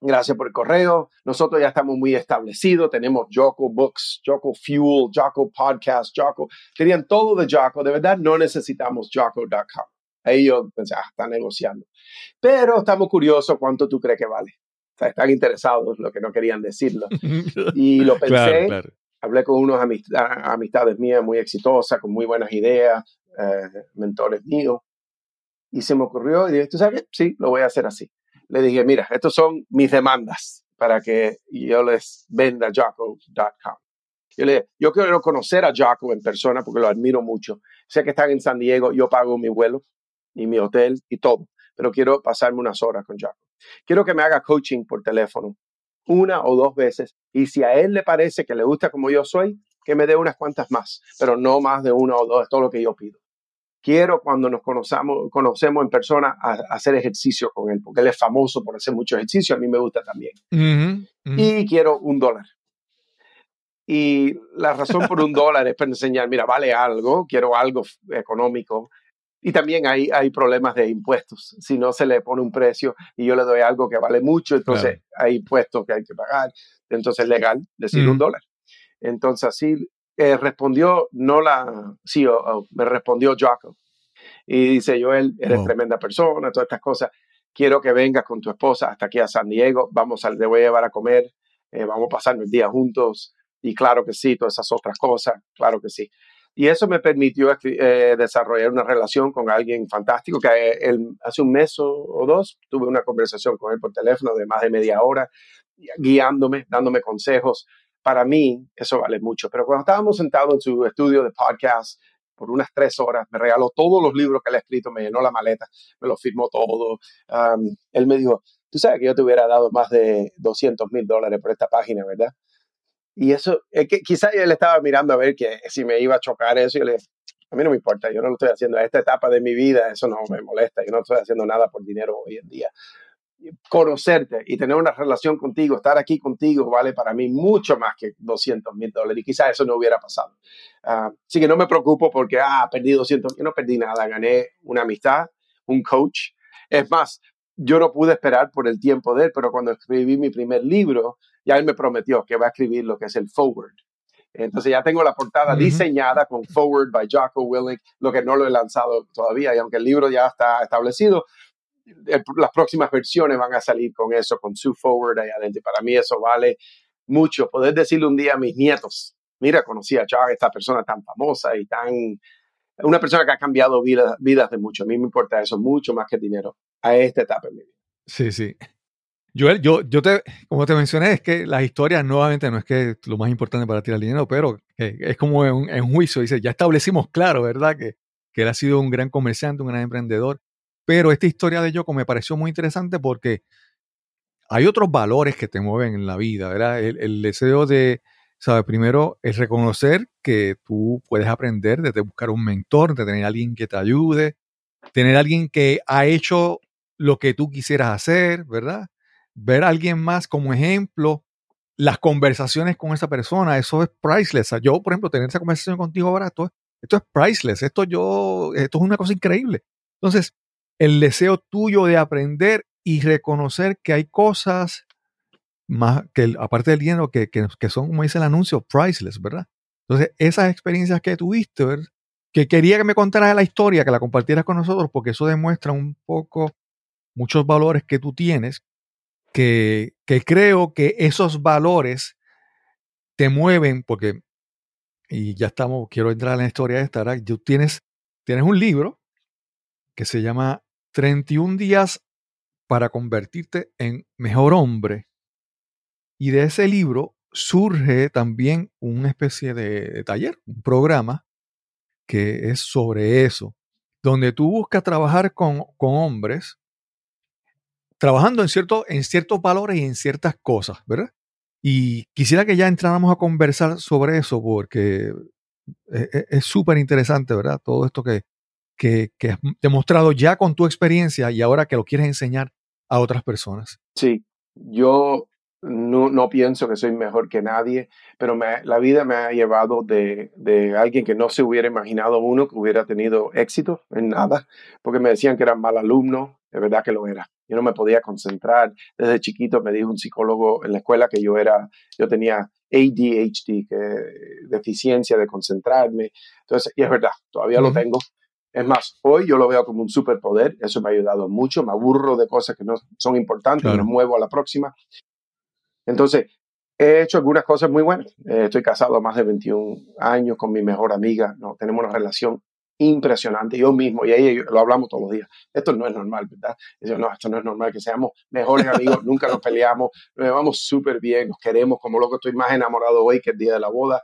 gracias por el correo, nosotros ya estamos muy establecidos, tenemos Joko Books, Joko Fuel, Joko Podcast, Joko, tenían todo de Joko, de verdad no necesitamos Joko.com. Ahí yo pensé, ah, está negociando. Pero estamos curiosos cuánto tú crees que vale. O sea, están interesados, lo que no querían decirlo. Y lo pensé, hablé con unos amistades mías muy exitosas, con muy buenas ideas, eh, mentores míos. Y se me ocurrió y dije, ¿tú sabes? Sí, lo voy a hacer así. Le dije, mira, estos son mis demandas para que yo les venda Jaco.com. Yo le dije, yo quiero conocer a Jaco en persona porque lo admiro mucho. Sé que están en San Diego, yo pago mi vuelo, y mi hotel y todo, pero quiero pasarme unas horas con Jaco. Quiero que me haga coaching por teléfono una o dos veces y si a él le parece que le gusta como yo soy, que me dé unas cuantas más, pero no más de una o dos, es todo lo que yo pido. Quiero cuando nos conocemos, conocemos en persona hacer ejercicio con él, porque él es famoso por hacer mucho ejercicio, a mí me gusta también. Y quiero un dólar. Y la razón por un dólar es para enseñar, mira, vale algo, quiero algo económico, y también hay, hay problemas de impuestos. Si no se le pone un precio y yo le doy algo que vale mucho, entonces hay impuestos que hay que pagar. Entonces es legal decir un dólar. Entonces así eh, respondió, no la CEO, me respondió Jacob. Y dice, Joel, eres tremenda persona, todas estas cosas. Quiero que vengas con tu esposa hasta aquí a San Diego. Vamos a, te voy a llevar a comer. Eh, vamos a pasar el día juntos. Y claro que sí, todas esas otras cosas. Claro que sí. Y eso me permitió eh, desarrollar una relación con alguien fantástico que eh, hace un mes o, dos tuve una conversación con él por teléfono de más de media hora, guiándome, dándome consejos. Para mí eso vale mucho. Pero cuando estábamos sentados en su estudio de podcast por unas tres horas, me regaló todos los libros que él ha escrito, me llenó la maleta, me lo firmó todo. él me dijo, tú sabes que yo te hubiera dado más de 200 mil dólares por esta página, ¿verdad? Y eso, es que quizás él estaba mirando a ver que si me iba a chocar eso, y le a mí no me importa, yo no lo estoy haciendo a esta etapa de mi vida, eso no me molesta, yo no estoy haciendo nada por dinero hoy en día. Conocerte y tener una relación contigo, estar aquí contigo, vale para mí mucho más que 200 mil dólares y quizás eso no hubiera pasado. Uh, así que no me preocupo porque, ah, perdí 200, yo no perdí nada, gané una amistad, un coach. Es más, yo no pude esperar por el tiempo de él, pero cuando escribí mi primer libro, ya él me prometió que va a escribir lo que es el forward. Entonces ya tengo la portada diseñada con Forward by Jocko Willink, lo que no lo he lanzado todavía, y aunque el libro ya está establecido, las próximas versiones van a salir con eso, con su Forward ahí adentro. Para mí eso vale mucho. Poder decirle un día a mis nietos, mira, conocí a Chuck, esta persona tan famosa y tan... Una persona que ha cambiado vidas, vidas de mucho. A mí me importa eso mucho más que dinero a esta etapa en mi vida. Sí, sí. Joel, yo, yo te, como te mencioné, es que las historias nuevamente no es que lo más importante para tirar dinero, pero es como en, en, juicio, dice, ya establecimos claro, ¿verdad? Que, que él ha sido un gran comerciante, un gran emprendedor, pero esta historia de Yoko me pareció muy interesante porque hay otros valores que te mueven en la vida, ¿verdad? El, deseo de, ¿sabes? Primero, es reconocer que tú puedes aprender desde buscar un mentor, de tener alguien que te ayude, tener alguien que ha hecho lo que tú quisieras hacer, ¿verdad? Ver a alguien más como ejemplo, las conversaciones con esa persona, eso es priceless. Yo, por ejemplo, tener esa conversación contigo ahora, esto, esto es priceless, esto yo, esto es una cosa increíble. Entonces, el deseo tuyo de aprender y reconocer que hay cosas más que aparte del dinero que, que, son, como dice el anuncio, priceless, ¿verdad? Entonces, esas experiencias que tuviste, ¿verdad? que quería que me contaras la historia, que la compartieras con nosotros, porque eso demuestra un poco muchos valores que tú tienes, que, que creo que esos valores te mueven, porque, y ya estamos, quiero entrar en la historia esta, ¿verdad? Tú tienes, tienes un libro que se llama 31 días para convertirte en mejor hombre. Y de ese libro surge también una especie de, taller, un programa que es sobre eso, donde tú buscas trabajar con, con hombres, trabajando en, cierto, en ciertos valores y en ciertas cosas, ¿verdad? Y quisiera que ya entráramos a conversar sobre eso porque e, e, es súper interesante, ¿verdad? Todo esto que, que, que, has demostrado ya con tu experiencia y ahora que lo quieres enseñar a otras personas. Sí, yo no, no, pienso que soy mejor que nadie, pero me, la vida me ha llevado de, de, alguien que no se hubiera imaginado uno que hubiera tenido éxito en nada, porque me decían que era mal alumno, de verdad que lo era. Yo no me podía concentrar. Desde chiquito me dijo un psicólogo en la escuela que yo era, yo tenía ADHD, que deficiencia de concentrarme. Entonces, y es verdad, todavía lo tengo. Es más, hoy yo lo veo como un superpoder, eso me ha ayudado mucho, me aburro de cosas que no son importantes, me muevo a la próxima. Entonces, he hecho algunas cosas muy buenas. Eh, estoy casado más de 21 años con mi mejor amiga, ¿no? tenemos una relación impresionante. Yo mismo y ella lo hablamos todos los días. Esto no es normal, ¿verdad? Yo, no, esto no es normal que seamos mejores amigos, nunca nos peleamos, nos llevamos súper bien, nos queremos como loco. Estoy más enamorado hoy que el día de la boda.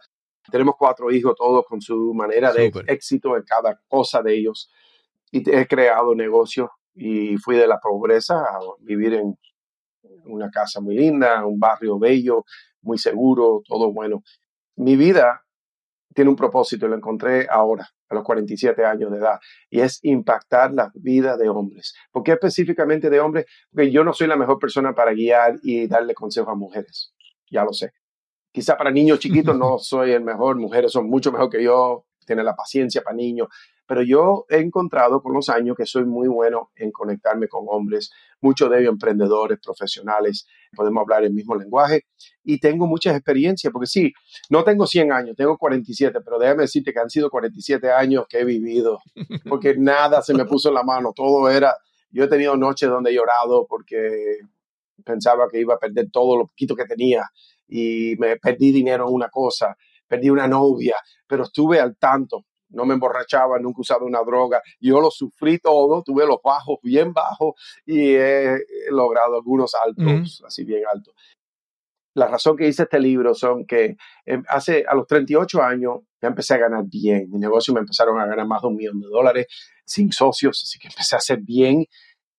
Tenemos cuatro hijos, todos con su manera de éxito en cada cosa de ellos. Y he creado negocios y fui de la pobreza a vivir en una casa muy linda, un barrio bello, muy seguro, todo bueno. Mi vida tiene un propósito y lo encontré ahora, a los 47 años de edad, y es impactar la vida de hombres. ¿Por qué específicamente de hombres? Porque yo no soy la mejor persona para guiar y darle consejo a mujeres, ya lo sé. Quizá para niños chiquitos no soy el mejor, mujeres son mucho mejor que yo, tienen la paciencia para niños, pero yo he encontrado con los años que soy muy bueno en conectarme con hombres, muchos de ellos emprendedores, profesionales, podemos hablar el mismo lenguaje y tengo muchas experiencias, porque sí, no tengo 100 años, tengo 47, pero déjame decirte que han sido 47 años que he vivido, porque nada se me puso en la mano, todo era, yo he tenido noches donde he llorado porque pensaba que iba a perder todo lo poquito que tenía y me perdí dinero en una cosa, perdí una novia, pero estuve al tanto no me emborrachaba, nunca usado una droga. Yo lo sufrí todo, tuve los bajos bien bajos y he logrado algunos altos, así bien altos. La razón que hice este libro son que em, hace a los 38 años ya empecé a ganar bien. Mi negocio me empezaron a ganar más de un millón de dólares sin socios, así que empecé a hacer bien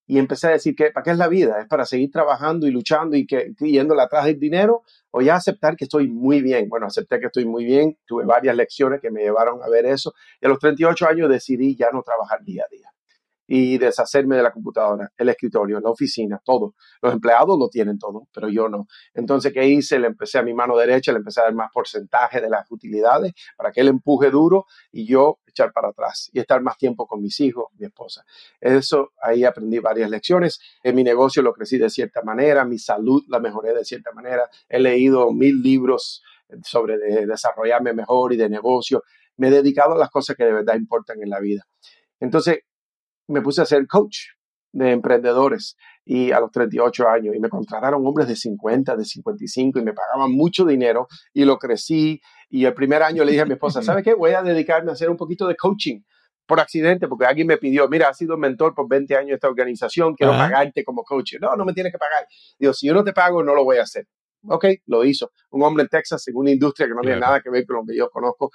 y empecé a decir que para qué es la vida, es para seguir trabajando y luchando y que atrás del dinero o ya aceptar que estoy muy bien. Bueno, acepté que estoy muy bien, tuve varias lecciones que me llevaron a ver eso y a los 38 años decidí ya no trabajar día a día y deshacerme de la computadora, el escritorio, la oficina, todo. Los empleados lo tienen todo, pero yo no. Entonces, ¿qué hice? Le empecé a mi mano derecha, le empecé a dar más porcentaje de las utilidades para que él empuje duro y yo echar para atrás y estar más tiempo con mis hijos, mi esposa. Eso, ahí aprendí varias lecciones. En mi negocio lo crecí de cierta manera, mi salud la mejoré de cierta manera. He leído mil libros sobre desarrollarme mejor y de negocio. Me he dedicado a las cosas que de verdad importan en la vida. Entonces, me puse a ser coach de emprendedores y a los 38 años y me contrataron hombres de 50, de 55 y me pagaban mucho dinero y lo crecí y el primer año le dije a mi esposa, ¿sabe qué? Voy a dedicarme a hacer un poquito de coaching por accidente, porque alguien me pidió, mira, has sido mentor por 20 años de esta organización, quiero pagarte como coach. No, no me tienes que pagar. Digo, si yo no te pago, no lo voy a hacer. Ok, lo hizo. Un hombre en Texas en una industria que no tiene nada que ver con lo que yo conozco.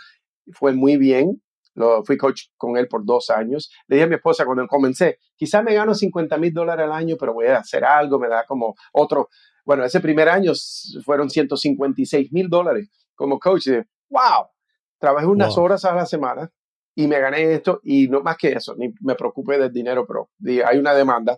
Fue muy bien. Lo, fui coach con él por dos años. Le dije a mi esposa cuando comencé, quizás me gano 50 mil dólares al año, pero voy a hacer algo, me da como otro. Bueno, ese primer año fueron 156 mil dólares como coach. Y wow, trabajé unas horas a la semana y me gané esto y no más que eso, ni me preocupe del dinero, pero hay una demanda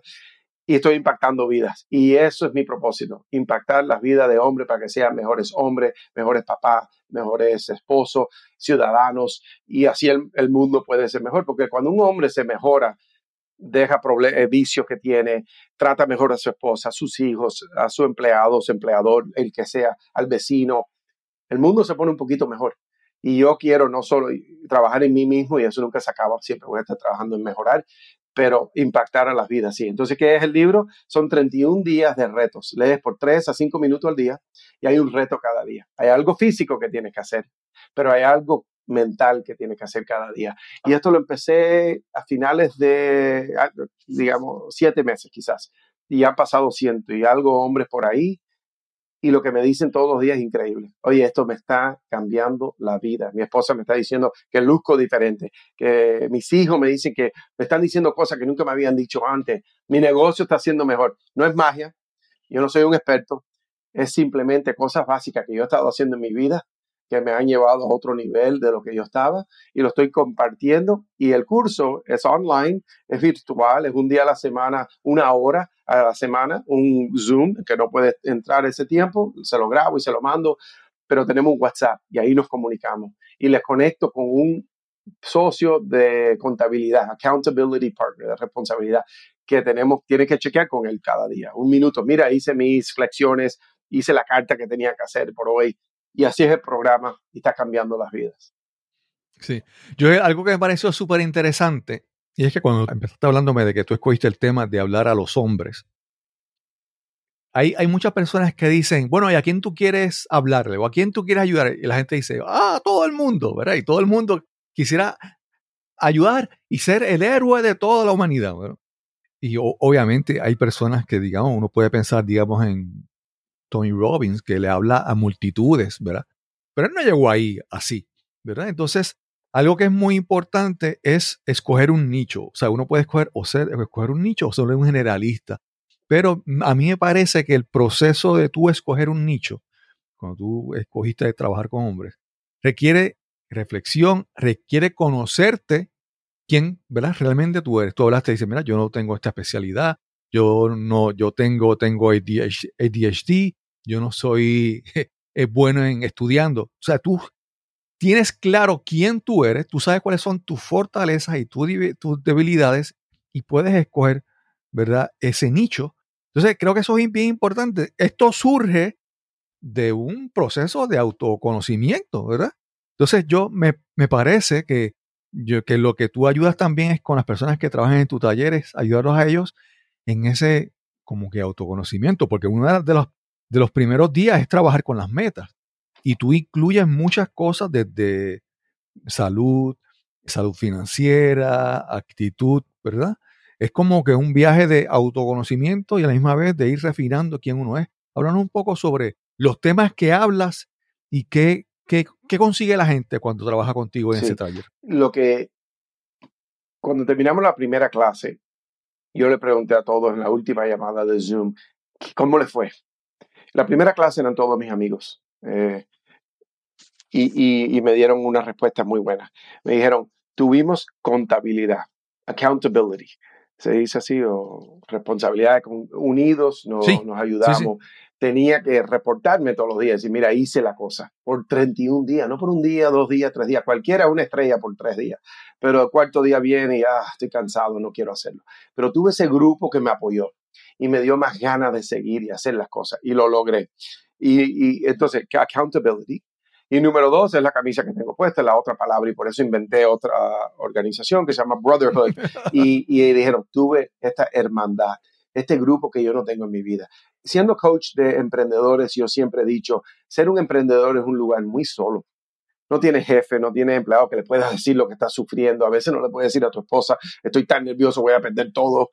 y estoy impactando vidas. Y eso es mi propósito, impactar las vidas de hombres para que sean mejores hombres, mejores papás, mejores esposos, ciudadanos, y así el, mundo puede ser mejor, porque cuando un hombre se mejora, deja eh, vicios que tiene, trata mejor a su esposa, a sus hijos, a su empleado, su empleador, el que sea, al vecino, el mundo se pone un poquito mejor. Y yo quiero no solo trabajar en mí mismo, y eso nunca se acaba, siempre voy a estar trabajando en mejorar, pero impactar a las vidas, sí. Entonces, ¿qué es el libro? Son 31 días de retos. Lees por 3 a 5 minutos al día y hay un reto cada día. Hay algo físico que tienes que hacer, pero hay algo mental que tienes que hacer cada día. Y esto lo empecé a finales de, ah, digamos, siete meses quizás. Y han pasado ciento y algo hombres por ahí y lo que me dicen todos los días es increíble. Oye, esto me está cambiando la vida. Mi esposa me está diciendo que luzco diferente, que mis hijos me dicen que me están diciendo cosas que nunca me habían dicho antes. Mi negocio está siendo mejor. No es magia, yo no soy un experto, es simplemente cosas básicas que yo he estado haciendo en mi vida que me han llevado a otro nivel de lo que yo estaba y lo estoy compartiendo. Y el curso es online, es virtual, es un día a la semana, una hora a la semana, un Zoom que no puede entrar ese tiempo, se lo grabo y se lo mando, pero tenemos un WhatsApp y ahí nos comunicamos y les conecto con un socio de contabilidad, accountability partner, de responsabilidad, que tenemos, tiene que chequear con él cada día. Un minuto, mira, hice mis flexiones, hice la carta que tenía que hacer por hoy, y así es el programa y está cambiando las vidas. Sí, yo algo que me pareció súper interesante, y es que cuando empezaste hablándome de que tú escogiste el tema de hablar a los hombres, hay, hay muchas personas que dicen, bueno, ¿y a quién tú quieres hablarle? ¿O a quién tú quieres ayudar? Y la gente dice, ah, todo el mundo, ¿verdad? Y todo el mundo quisiera ayudar y ser el héroe de toda la humanidad, ¿verdad? Y obviamente hay personas que, digamos, uno puede pensar, digamos, en Tony Robbins, que le habla a multitudes, ¿verdad? Pero él no llegó ahí así, ¿verdad? Entonces, algo que es muy importante es escoger un nicho. O sea, uno puede escoger o ser, escoger un nicho o ser un generalista. Pero a mí me parece que el proceso de tú escoger un nicho, cuando tú escogiste trabajar con hombres, requiere reflexión, requiere conocerte quién, ¿verdad? Realmente tú eres. Tú hablaste y dices, mira, yo no tengo esta especialidad, yo no, yo tengo, tengo ADHD, yo no soy eh, bueno en estudiando. O sea, tú tienes claro quién tú eres, tú sabes cuáles son tus fortalezas y tus debilidades y puedes escoger, ¿verdad? Ese nicho. Entonces, creo que eso es bien importante. Esto surge de un proceso de autoconocimiento, ¿verdad? Entonces, yo me, me parece que, yo, que lo que tú ayudas también es con las personas que trabajan en tus talleres, ayudarlos a ellos en ese como que autoconocimiento, porque uno de los de los primeros días es trabajar con las metas. Y tú incluyes muchas cosas desde salud, salud financiera, actitud, ¿verdad? Es como que un viaje de autoconocimiento y a la misma vez de ir refinando quién uno es. Háblanos un poco sobre los temas que hablas y qué, qué, consigue la gente cuando trabaja contigo en ese taller. Lo que, cuando terminamos la primera clase, yo le pregunté a todos en la última llamada de Zoom, ¿cómo le fue? La primera clase eran todos mis amigos eh, y, y, me dieron una respuesta muy buena. Me dijeron, tuvimos contabilidad, accountability, se dice así, o responsabilidad, unidos nos, nos ayudamos. Tenía que reportarme todos los días y mira, hice la cosa por 31 días, no por un día, dos días, tres días, cualquiera una estrella por tres días, pero el cuarto día viene y ah, estoy cansado, no quiero hacerlo. Pero tuve ese grupo que me apoyó y me dio más ganas de seguir y hacer las cosas y lo logré. Y, y entonces, accountability. Y número dos es la camisa que tengo puesta, la otra palabra, y por eso inventé otra organización que se llama Brotherhood. y, y dijeron, tuve esta hermandad, este grupo que yo no tengo en mi vida. Siendo coach de emprendedores, yo siempre he dicho, ser un emprendedor es un lugar muy solo. no tienes jefe, no tienes empleado que le puedas decir lo que estás sufriendo. A veces no le puedes decir a tu esposa, estoy tan nervioso, voy a perder todo.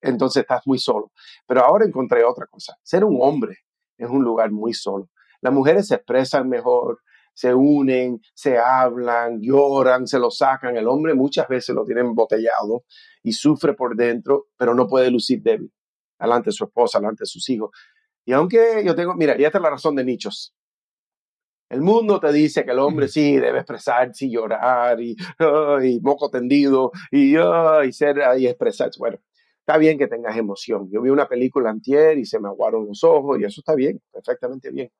Entonces estás muy solo. Pero ahora encontré otra cosa. Ser un hombre es un lugar muy solo. Las mujeres se expresan mejor, se unen, se hablan, lloran, se lo sacan. El hombre muchas veces lo tiene embotellado y sufre por dentro, pero no puede lucir débil delante de su esposa, delante de sus hijos. Y aunque yo tengo, mira, y esta es la razón de nichos. El mundo te dice que el hombre sí debe expresarse y llorar y, y moco tendido y, y ser y expresarse. Bueno, está bien que tengas emoción. Yo vi una película antier y se me aguaron los ojos y eso está bien, perfectamente bien.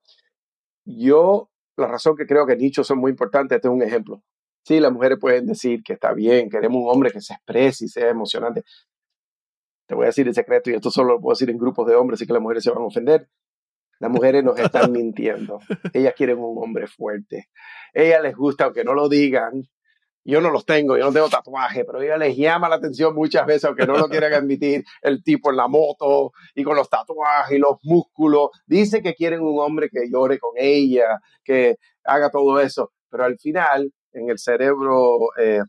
Yo, la razón que creo que nichos son muy importantes, este es un ejemplo. Sí, las mujeres pueden decir que está bien, queremos un hombre que se exprese y sea emocionante. Te voy a decir el secreto y esto solo lo puedo decir en grupos de hombres, así que las mujeres se van a ofender. Las mujeres nos están mintiendo. Ellas quieren un hombre fuerte. Ellas les gusta, aunque no lo digan. Yo no los tengo, yo no tengo tatuaje, pero a ellas les llama la atención muchas veces, aunque no lo quieran admitir, el tipo en la moto y con los tatuajes y los músculos. Dicen que quieren un hombre que llore con ella, que haga todo eso, pero al final, en el cerebro eh,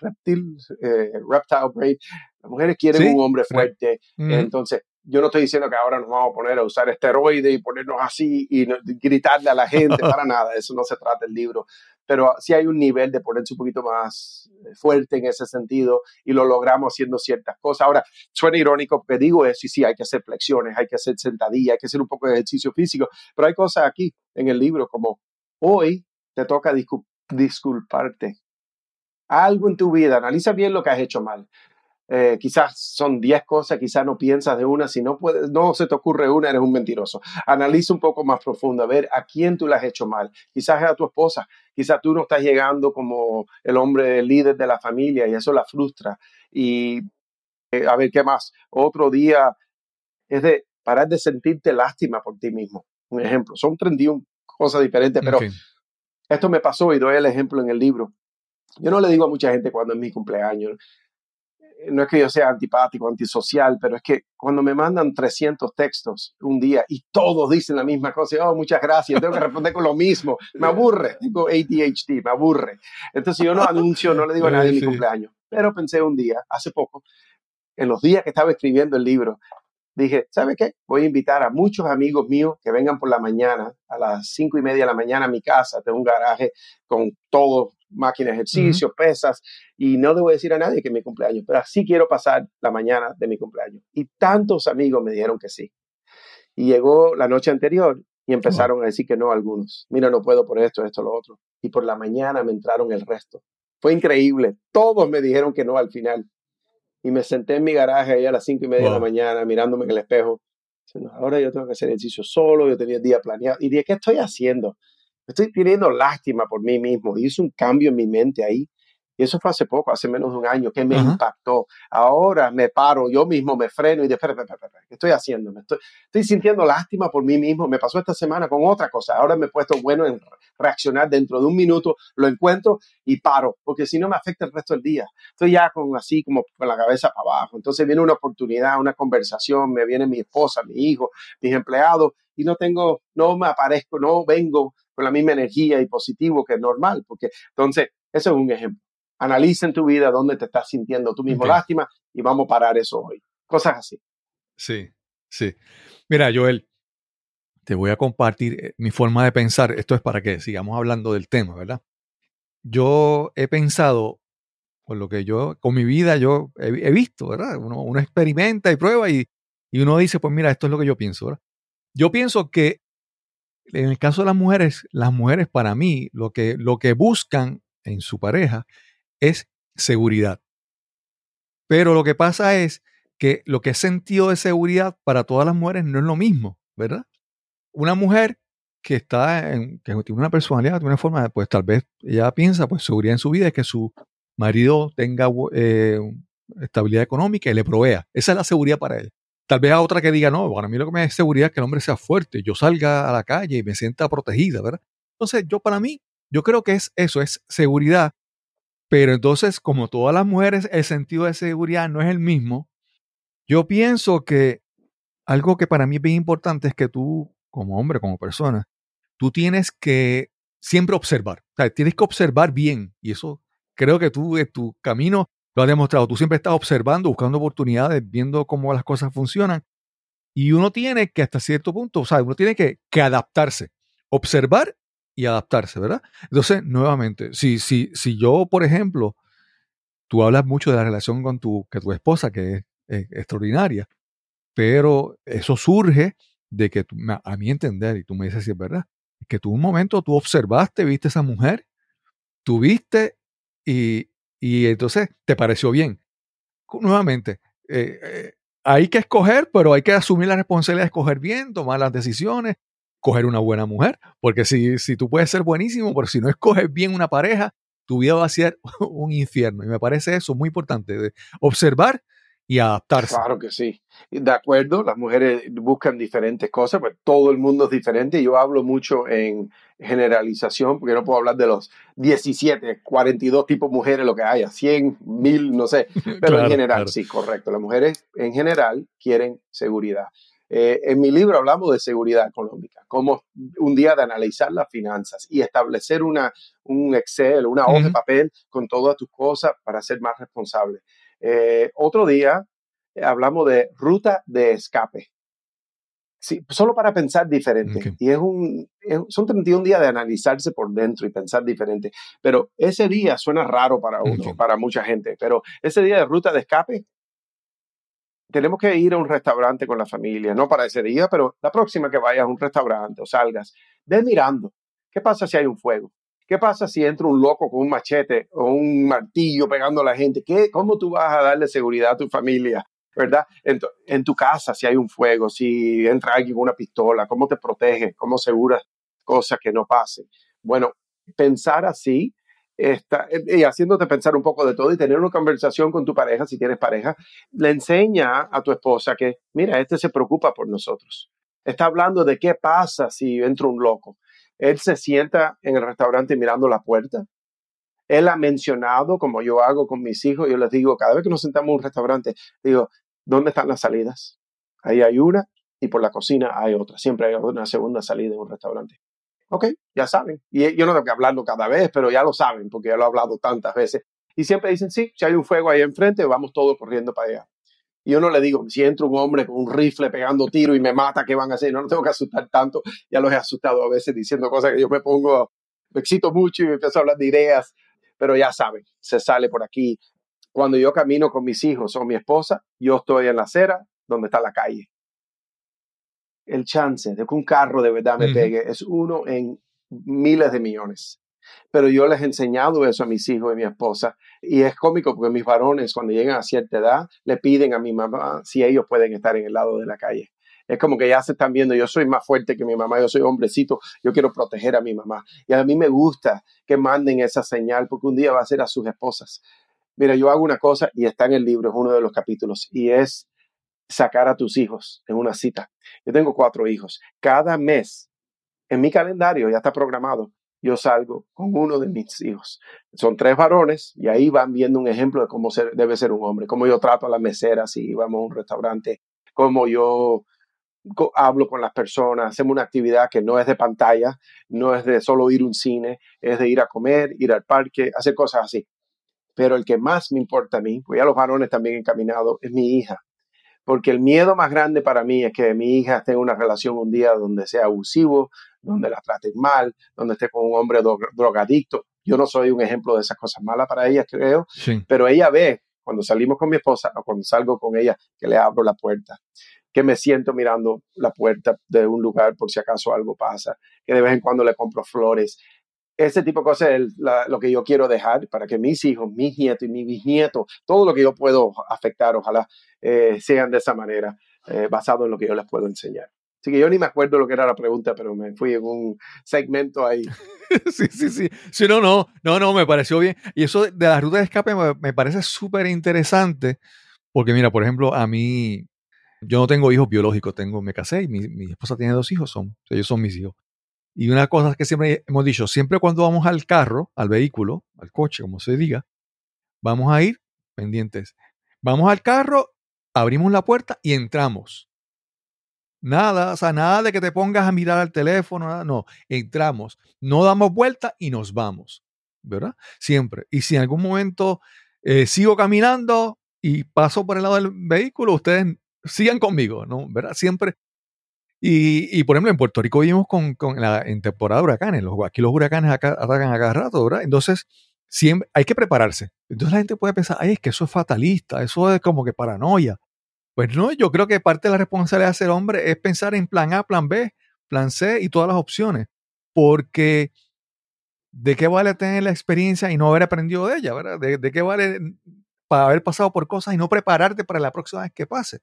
reptil, eh, reptile brain, las mujeres quieren un hombre fuerte. Entonces, yo no estoy diciendo que ahora nos vamos a poner a usar esteroides y ponernos así y gritarle a la gente, para nada, eso no se trata el libro. Pero sí hay un nivel de ponerse un poquito más eh, fuerte en ese sentido y lo logramos haciendo ciertas cosas. Ahora, suena irónico que digo eso y sí, hay que hacer flexiones, hay que hacer sentadillas, hay que hacer un poco de ejercicio físico, pero hay cosas aquí en el libro como hoy te toca disculparte. Algo en tu vida, analiza bien lo que has hecho mal. Eh, quizás son 10 cosas, quizás no piensas de una, si no, puedes, no se te ocurre una, eres un mentiroso. Analiza un poco más profundo, a ver a quién tú le has hecho mal. Quizás es a tu esposa, quizás tú no estás llegando como el hombre líder de la familia y eso la frustra. Y eh, a ver, ¿qué más? Otro día es de parar de sentirte lástima por ti mismo. Un ejemplo, son 31 cosas diferentes, pero esto me pasó y doy el ejemplo en el libro. Yo no le digo a mucha gente cuando es mi cumpleaños, no es que yo sea antipático, antisocial, pero es que cuando me mandan 300 textos un día y todos dicen la misma cosa, oh, muchas gracias, tengo que responder con lo mismo, me aburre, tengo ADHD, me aburre. Entonces yo no anuncio, no le digo a nadie mi cumpleaños, pero pensé un día, hace poco, en los días que estaba escribiendo el libro, dije, ¿sabe qué? Voy a invitar a muchos amigos míos que vengan por la mañana, a las cinco y media de la mañana a mi casa, tengo un garaje con todo, máquinas de ejercicio, pesas, y no debo decir a nadie que es mi cumpleaños, pero así quiero pasar la mañana de mi cumpleaños. Y tantos amigos me dijeron que sí. Y llegó la noche anterior y empezaron a decir que no algunos. Mira, no puedo por esto, esto, lo otro. Y por la mañana me entraron el resto. Fue increíble. Todos me dijeron que no al final y me senté en mi garaje ahí a las cinco y media de la mañana mirándome en el espejo. Ahora yo tengo que hacer ejercicio solo, yo tenía el día planeado. Y dije, ¿qué estoy haciendo? Estoy teniendo lástima por mí mismo. Hice un cambio en mi mente ahí y eso fue hace poco, hace menos de un año, que me impactó. Ahora me paro, yo mismo me freno y de, ¿qué estoy haciendo? Me estoy, estoy sintiendo lástima por mí mismo. Me pasó esta semana con otra cosa. Ahora me he puesto bueno en reaccionar dentro de un minuto, lo encuentro y paro, porque si no me afecta el resto del día. Estoy ya con así como con la cabeza para abajo. Entonces viene una oportunidad, una conversación, me viene mi esposa, mi hijo, mis empleados y no tengo, no me aparezco, no vengo con la misma energía y positivo que es normal, porque entonces, eso es un ejemplo analiza en tu vida dónde te estás sintiendo tú mismo lástima y vamos a parar eso hoy. Cosas así. Sí, sí. Mira, Joel, te voy a compartir eh, mi forma de pensar. Esto es para que sigamos hablando del tema, ¿verdad? Yo he pensado, por lo que yo, con mi vida, yo he, visto, ¿verdad? Uno, experimenta y prueba y, y uno dice, pues mira, esto es lo que yo pienso, ¿verdad? Yo pienso que en el caso de las mujeres, las mujeres para mí lo que, lo que buscan en su pareja es seguridad. Pero lo que pasa es que lo que es sentido de seguridad para todas las mujeres no es lo mismo, ¿verdad? Una mujer que está en, que tiene una personalidad, tiene una forma, pues tal vez ella piensa, pues seguridad en su vida es que su marido tenga eh, estabilidad económica y le provea. Esa es la seguridad para él. Tal vez a otra que diga, no, para mí lo que me da seguridad es que el hombre sea fuerte, yo salga a la calle y me sienta protegida, ¿verdad? Entonces, yo para mí, yo creo que es eso, es seguridad pero entonces, como todas las mujeres, el sentido de seguridad no es el mismo. Yo pienso que algo que para mí es bien importante es que tú, como hombre, como persona, tú tienes que siempre observar. O sea, tienes que observar bien y eso creo que tú tu camino lo has demostrado. Tú siempre estás observando, buscando oportunidades, viendo cómo las cosas funcionan. Y uno tiene que hasta cierto punto, o uno tiene que, que adaptarse, observar y adaptarse, ¿verdad? Entonces, nuevamente, si, si, si yo, por ejemplo, tú hablas mucho de la relación con tu, que tu esposa, que es, extraordinaria, pero eso surge de que a mi entender, y tú me dices si es verdad, que tú un momento tú observaste, viste a esa mujer, tuviste y, y entonces te pareció bien. Nuevamente, eh, eh, hay que escoger, pero hay que asumir la responsabilidad de escoger bien, tomar las decisiones, coger una buena mujer, porque si, si tú puedes ser buenísimo, pero si no escoges bien una pareja, tu vida va a ser un infierno. Y me parece eso muy importante, de observar y adaptarse. Claro que sí. De acuerdo, las mujeres buscan diferentes cosas, pues todo el mundo es diferente. Yo hablo mucho en generalización, porque no puedo hablar de los 17, 42 tipos de mujeres, lo que haya, 100, 1000, no sé. Pero en general, sí, correcto. Las mujeres en general quieren seguridad. Eh, en mi libro hablamos de seguridad económica, como un día de analizar las finanzas y establecer una, un Excel, una hoja de papel con todas tus cosas para ser más responsable. Eh, otro día eh, hablamos de ruta de escape. Sí, solo para pensar diferente. Y es un, son 31 días de analizarse por dentro y pensar diferente. Pero ese día suena raro para uno, para mucha gente. Pero ese día de ruta de escape tenemos que ir a un restaurante con la familia, no para ese día, pero la próxima que vayas a un restaurante o salgas, ve mirando. ¿Qué pasa si hay un fuego? ¿Qué pasa si entra un loco con un machete o un martillo pegando a la gente? ¿Qué, ¿Cómo tú vas a darle seguridad a tu familia? ¿Verdad? En tu, casa, si hay un fuego, si entra alguien con una pistola, ¿cómo te proteges? ¿Cómo aseguras cosas que no pasen? Bueno, pensar así está, y haciéndote pensar un poco de todo y tener una conversación con tu pareja, si tienes pareja, le enseña a tu esposa que, mira, este se preocupa por nosotros. Está hablando de qué pasa si entra un loco. Él se sienta en el restaurante mirando la puerta. Él ha mencionado, como yo hago con mis hijos, yo les digo, cada vez que nos sentamos en un restaurante, digo, ¿dónde están las salidas? Ahí hay una y por la cocina hay otra. Siempre hay una segunda salida en un restaurante. Ok, ya saben. Y yo no tengo que hablarlo cada vez, pero ya lo saben, porque ya lo he hablado tantas veces. Y siempre dicen, sí, si hay un fuego ahí enfrente, vamos todos corriendo para allá. Y yo no le digo, si entra un hombre con un rifle pegando tiro y me mata, ¿qué van a hacer? No, no tengo que asustar tanto. Ya los he asustado a veces diciendo cosas que yo me pongo, me excito mucho y me empiezo a hablar de ideas. Pero ya saben, se sale por aquí. Cuando yo camino con mis hijos o mi esposa, yo estoy en la acera donde está la calle el chance de que un carro de verdad me pegue es uno en miles de millones. Pero yo les he enseñado eso a mis hijos y a mi esposa. Y es cómico porque mis varones, cuando llegan a cierta edad, le piden a mi mamá si ellos pueden estar en el lado de la calle. Es como que ya se están viendo, yo soy más fuerte que mi mamá, yo soy hombrecito, yo quiero proteger a mi mamá. Y a mí me gusta que manden esa señal porque un día va a ser a sus esposas. Mira, yo hago una cosa y está en el libro, es uno de los capítulos, y es sacar a tus hijos en una cita. Yo tengo cuatro hijos. Cada mes, en mi calendario ya está programado, yo salgo con uno de mis hijos. Son tres varones y ahí van viendo un ejemplo de cómo debe ser un hombre, cómo yo trato a las meseras si vamos a un restaurante, cómo yo hablo con las personas, hacemos una actividad que no es de pantalla, no es de solo ir a un cine, es de ir a comer, ir al parque, hacer cosas así. Pero el que más me importa a mí, pues ya los varones también encaminados, es mi hija porque el miedo más grande para mí es que mi hija tenga una relación un día donde sea abusivo, donde la traten mal, donde esté con un hombre drogadicto. Yo no soy un ejemplo de esas cosas malas para ella, creo, pero ella ve cuando salimos con mi esposa o cuando salgo con ella que le abro la puerta, que me siento mirando la puerta de un lugar por si acaso algo pasa, que de vez en cuando le compro flores, ese tipo de cosas es lo que yo quiero dejar para que mis hijos, mis nietos y mis bisnietos, todo lo que yo puedo afectar, ojalá eh, sean de esa manera, eh, basado en lo que yo les puedo enseñar. Así que yo ni me acuerdo lo que era la pregunta, pero me fui en un segmento ahí. sí, sí, sí. Sí, no, no, no, no, me pareció bien. Y eso de la ruta de escape me, parece súper interesante, porque mira, por ejemplo, a mí, yo no tengo hijos biológicos, tengo, me casé y mi, mi esposa tiene dos hijos, son, ellos son mis hijos. Y una cosa que siempre hemos dicho, siempre cuando vamos al carro, al vehículo, al coche, como se diga, vamos a ir pendientes. Vamos al carro, abrimos la puerta y entramos. Nada, o sea, nada de que te pongas a mirar al teléfono, nada, no. Entramos, no damos vuelta y nos vamos, ¿verdad? Siempre. Y si en algún momento eh, sigo caminando y paso por el lado del vehículo, ustedes sigan conmigo, ¿no? ¿Verdad? Siempre. Y, por ejemplo, en Puerto Rico vivimos con, con la, en temporada de huracanes. Los, aquí los huracanes acá, atacan a cada rato, ¿verdad? Entonces, siempre hay que prepararse. Entonces la gente puede pensar, ay, es que eso es fatalista, eso es como que paranoia. Pues no, yo creo que parte de la responsabilidad de ser hombre es pensar en plan A, plan B, plan C y todas las opciones. Porque ¿de qué vale tener la experiencia y no haber aprendido de ella? ¿verdad? ¿De, de qué vale para haber pasado por cosas y no prepararte para la próxima vez que pase?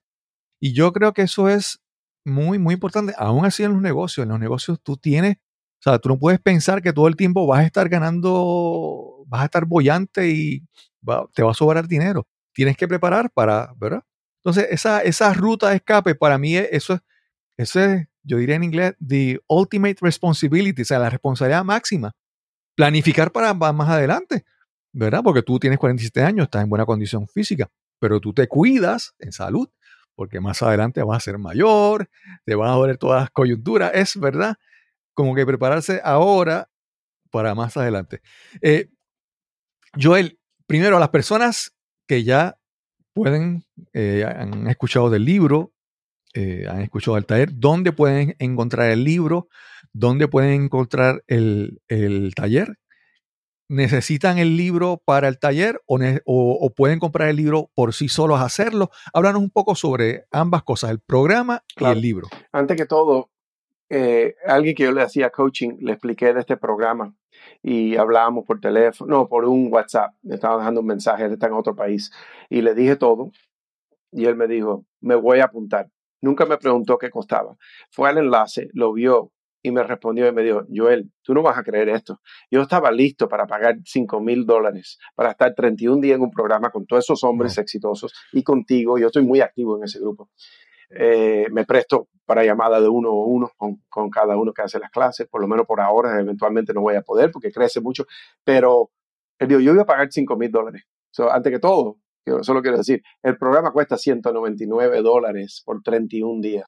Y yo creo que eso es muy, muy importante. Aún así en los negocios, en los negocios tú tienes, o sea, tú no puedes pensar que todo el tiempo vas a estar ganando, vas a estar bollante y te va a sobrar dinero. Tienes que preparar para, ¿verdad? Entonces, esa, esa ruta de escape, para mí, eso es, eso es, yo diría en inglés, the ultimate responsibility, o sea, la responsabilidad máxima. Planificar para más adelante, ¿verdad? Porque tú tienes 47 años, estás en buena condición física, pero tú te cuidas en salud, porque más adelante vas a ser mayor, te van a doler todas las coyunturas, es verdad, como que prepararse ahora para más adelante. Eh, Joel, primero, las personas que ya pueden, eh, han escuchado del libro, eh, han escuchado del taller, ¿dónde pueden encontrar el libro? ¿Dónde pueden encontrar el, el taller? ¿Necesitan el libro para el taller o, o, pueden comprar el libro por sí solos hacerlo? Háblanos un poco sobre ambas cosas, el programa y el libro. Antes que todo, eh, alguien que yo le hacía coaching, le expliqué de este programa y hablábamos por teléfono, no, por un WhatsApp. Me estaba dejando un mensaje, él está en otro país. Y le dije todo. Y él me dijo, me voy a apuntar. Nunca me preguntó qué costaba. Fue al enlace, lo vio y me respondió y me dijo, Joel, tú no vas a creer esto. Yo estaba listo para pagar 5 mil dólares, para estar 31 días en un programa con todos esos hombres exitosos y contigo. Yo estoy muy activo en ese grupo. Eh, me presto para llamada de uno a uno con, cada uno que hace las clases, por lo menos por ahora, eventualmente no voy a poder porque crece mucho, pero él dijo, yo voy a pagar 5 mil dólares. So, antes que todo, yo solo quiero decir, el programa cuesta 199 dólares por 31 días.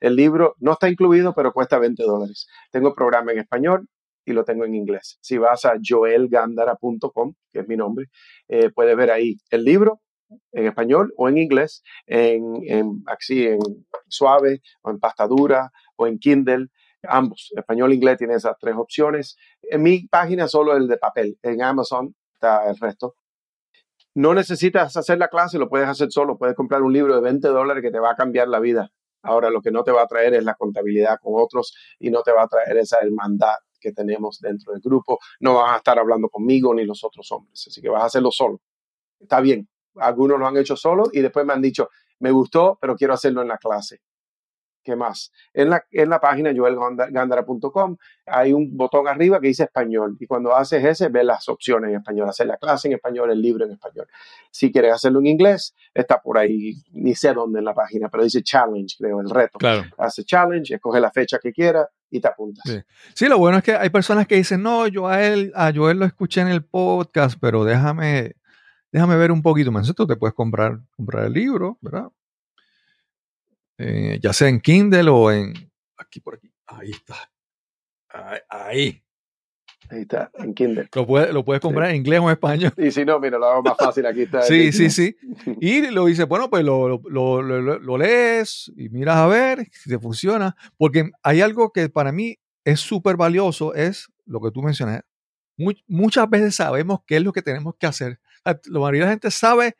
El libro no está incluido, pero cuesta 20 dólares. Tengo el programa en español y lo tengo en inglés. Si vas a joelgandara.com, que es mi nombre, eh, puedes ver ahí el libro en español o en inglés, en, en, así en suave o en pasta dura o en Kindle. Ambos, español e inglés, tiene esas tres opciones. En mi página solo el de papel. En Amazon está el resto. No necesitas hacer la clase, lo puedes hacer solo. Puedes comprar un libro de 20 dólares que te va a cambiar la vida. Ahora lo que no te va a traer es la contabilidad con otros y no te va a traer esa hermandad que tenemos dentro del grupo. No vas a estar hablando conmigo ni los otros hombres. Así que vas a hacerlo solo. Está bien, algunos lo han hecho solo y después me han dicho, me gustó, pero quiero hacerlo en la clase. ¿Qué más? En la, en la página joelgandara.com hay un botón arriba que dice español y cuando haces ese ves las opciones en español, hacer la clase en español, el libro en español. Si quieres hacerlo en inglés, está por ahí, ni sé dónde en la página, pero dice challenge, creo, el reto. Claro. Hace challenge, escoge la fecha que quiera y te apuntas. Sí. sí. lo bueno es que hay personas que dicen, no, yo a él, a Joel lo escuché en el podcast, pero déjame déjame ver un poquito más. Te puedes comprar, comprar el libro, ¿verdad? Eh, ya sea en Kindle o en. Aquí por aquí. Ahí está. Ahí. Ahí, ahí está, en Kindle. Lo puedes, lo puedes comprar sí. en inglés o en español. Y si no, mira, lo hago más fácil. Aquí está. sí, sí, sí. Y lo dice, bueno, pues lo, lo, lo, lo, lees y miras a ver si te funciona. Porque hay algo que para mí es súper valioso, es lo que tú mencionas. muchas veces sabemos qué es lo que tenemos que hacer, la mayoría de la gente sabe,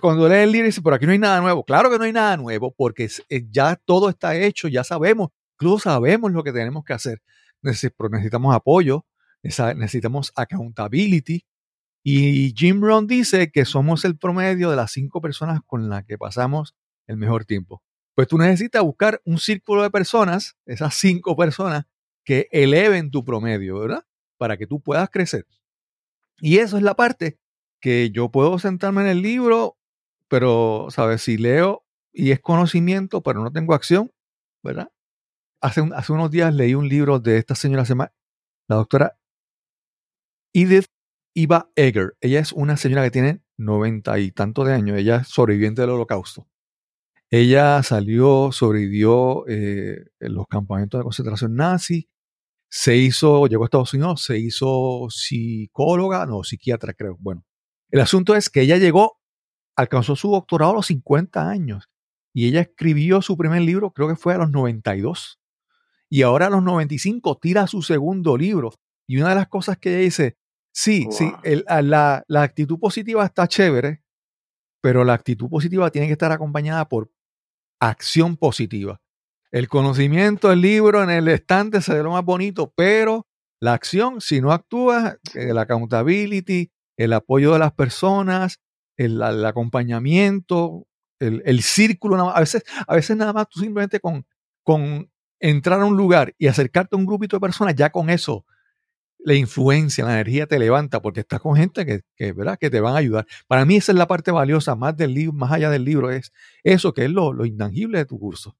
cuando lee el libro dice, pero aquí no hay nada nuevo. Claro que no hay nada nuevo porque ya todo está hecho, ya sabemos, incluso sabemos lo que tenemos que hacer. Necesitamos apoyo, necesitamos accountability. Y Jim Brown dice que somos el promedio de las cinco personas con las que pasamos el mejor tiempo. Pues tú necesitas buscar un círculo de personas, esas cinco personas, que eleven tu promedio, ¿verdad? Para que tú puedas crecer. Y eso es la parte que yo puedo sentarme en el libro, pero, ¿sabes? Si leo y es conocimiento, pero no tengo acción, ¿verdad? Hace, un, hace unos días leí un libro de esta señora, se llama la doctora Edith Iva Eger. Ella es una señora que tiene noventa y tantos de años, ella es sobreviviente del holocausto. Ella salió, sobrevivió eh, en los campamentos de concentración nazi, se hizo, llegó a Estados Unidos, se hizo psicóloga, no, psiquiatra creo. Bueno, el asunto es que ella llegó, alcanzó su doctorado a los 50 años y ella escribió su primer libro, creo que fue a los 92. Y ahora a los 95 tira su segundo libro. Y una de las cosas que ella dice, sí, sí, la, la actitud positiva está chévere, pero la actitud positiva tiene que estar acompañada por acción positiva. El conocimiento, el libro en el estante se ve lo más bonito, pero la acción, si no actúas, el accountability, el apoyo de las personas, el, acompañamiento, el, círculo, a veces, a veces nada más tú simplemente con, con entrar a un lugar y acercarte a un grupito de personas, ya con eso la influencia, la energía te levanta porque estás con gente que, ¿verdad? que te van a ayudar. Para mí esa es la parte valiosa más del libro, más allá del libro, es eso que es lo, lo intangible de tu curso.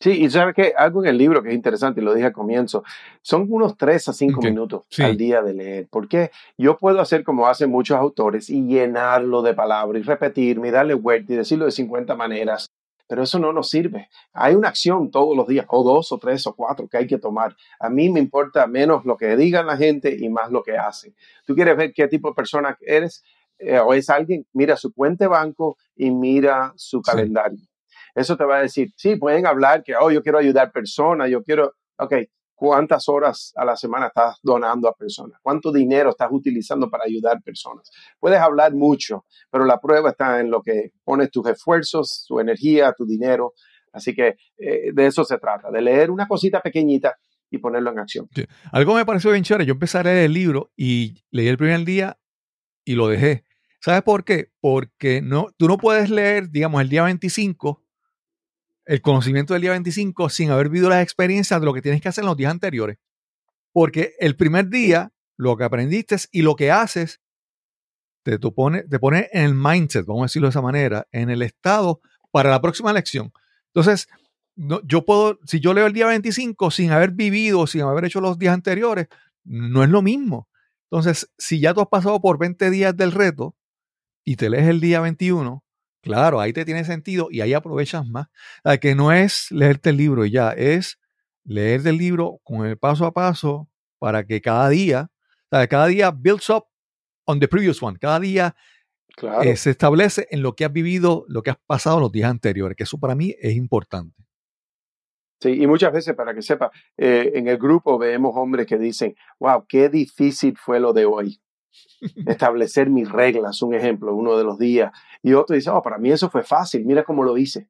Sí, y sabes que algo en el libro que es interesante, y lo dije al comienzo, son unos tres a cinco minutos al día de leer, porque yo puedo hacer como hacen muchos autores y llenarlo de palabras y repetirme y darle vuelta y decirlo de 50 maneras, pero eso no nos sirve. Hay una acción todos los días, o dos, o tres, o cuatro que hay que tomar. A mí me importa menos lo que digan la gente y más lo que hacen. Tú quieres ver qué tipo de persona eres, eh, o es alguien, mira su cuenta de banco y mira su calendario. Eso te va a decir, sí, pueden hablar que, oh, yo quiero ayudar personas, yo quiero, ok, ¿cuántas horas a la semana estás donando a personas? ¿Cuánto dinero estás utilizando para ayudar personas? Puedes hablar mucho, pero la prueba está en lo que pones tus esfuerzos, tu energía, tu dinero. Así que eh, de eso se trata, de leer una cosita pequeñita y ponerlo en acción. Algo me pareció bien chévere. Yo empecé a leer el libro y leí el primer día y lo dejé. ¿Sabes por qué? Porque no, tú no puedes leer, digamos, el día 25 el conocimiento del día 25 sin haber vivido las experiencias de lo que tienes que hacer en los días anteriores. Porque el primer día, lo que aprendiste y lo que haces, te, pone, te pone en el mindset, vamos a decirlo de esa manera, en el estado para la próxima lección. Entonces, yo puedo, si yo leo el día 25 sin haber vivido, sin haber hecho los días anteriores, no es lo mismo. Entonces, si ya tú has pasado por 20 días del reto y te lees el día 21, Claro, ahí te tiene sentido y ahí aprovechas más. que no es leerte el libro y ya, es leer el libro con el paso a paso para que cada día, cada día builds up on the previous one. Cada día eh, se establece en lo que has vivido, lo que has pasado los días anteriores, que eso para mí es importante. Sí, y muchas veces, para que sepa, eh, en el grupo vemos hombres que dicen, wow, qué difícil fue lo de hoy establecer mis reglas, un ejemplo, uno de los días. Y otro dice, oh, para mí eso fue fácil, mira cómo lo hice.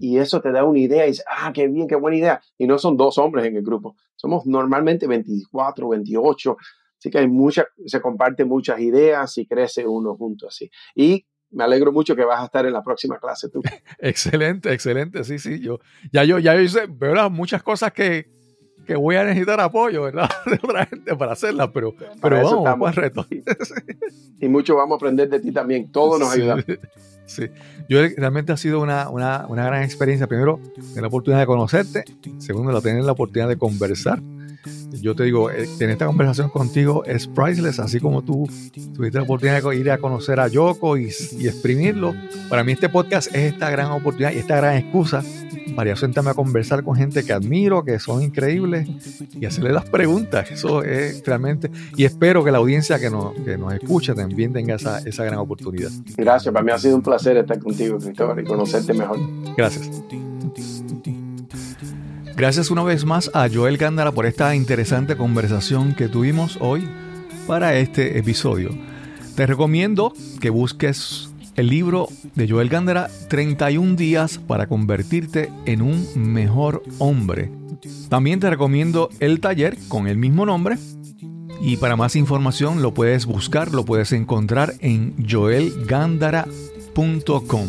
y eso te da una idea y dice, ah, qué bien, qué buena idea. Y no son dos hombres en el grupo, somos normalmente 24, 28. Así que hay muchas, se comparten muchas ideas y crece uno junto así. Y me alegro mucho que vas a estar en la próxima clase tú. excelente, excelente, sí, sí. Yo, ya yo, ya hice, ¿verdad? Muchas cosas que, que voy a necesitar apoyo, ¿verdad? De otra gente para hacerla, pero, pero vamos, vamos reto. Y mucho vamos a aprender de ti también, todo nos ayuda. Sí, yo realmente ha sido una, una, una gran experiencia. Primero, tener la oportunidad de conocerte. Segundo, tener la oportunidad de conversar yo te digo, eh, tener esta conversación contigo es priceless, así como tú tuviste la oportunidad de ir a conocer a Yoko y, exprimirlo. Para mí este podcast es esta gran oportunidad y esta gran excusa para yo sentarme a conversar con gente que admiro, que son increíbles y hacerle las preguntas. Eso es realmente, y espero que la audiencia que nos, que nos escucha también tenga esa, esa gran oportunidad. Gracias, para mí ha sido un placer estar contigo, Cristóbal, y conocerte mejor. Gracias. Gracias una vez más a Joel Gándara por esta interesante conversación que tuvimos hoy para este episodio. Te recomiendo que busques el libro de Joel Gándara 31 días para convertirte en un mejor hombre. También te recomiendo el taller con el mismo nombre y para más información lo puedes buscar, lo puedes encontrar en joelgandara.com.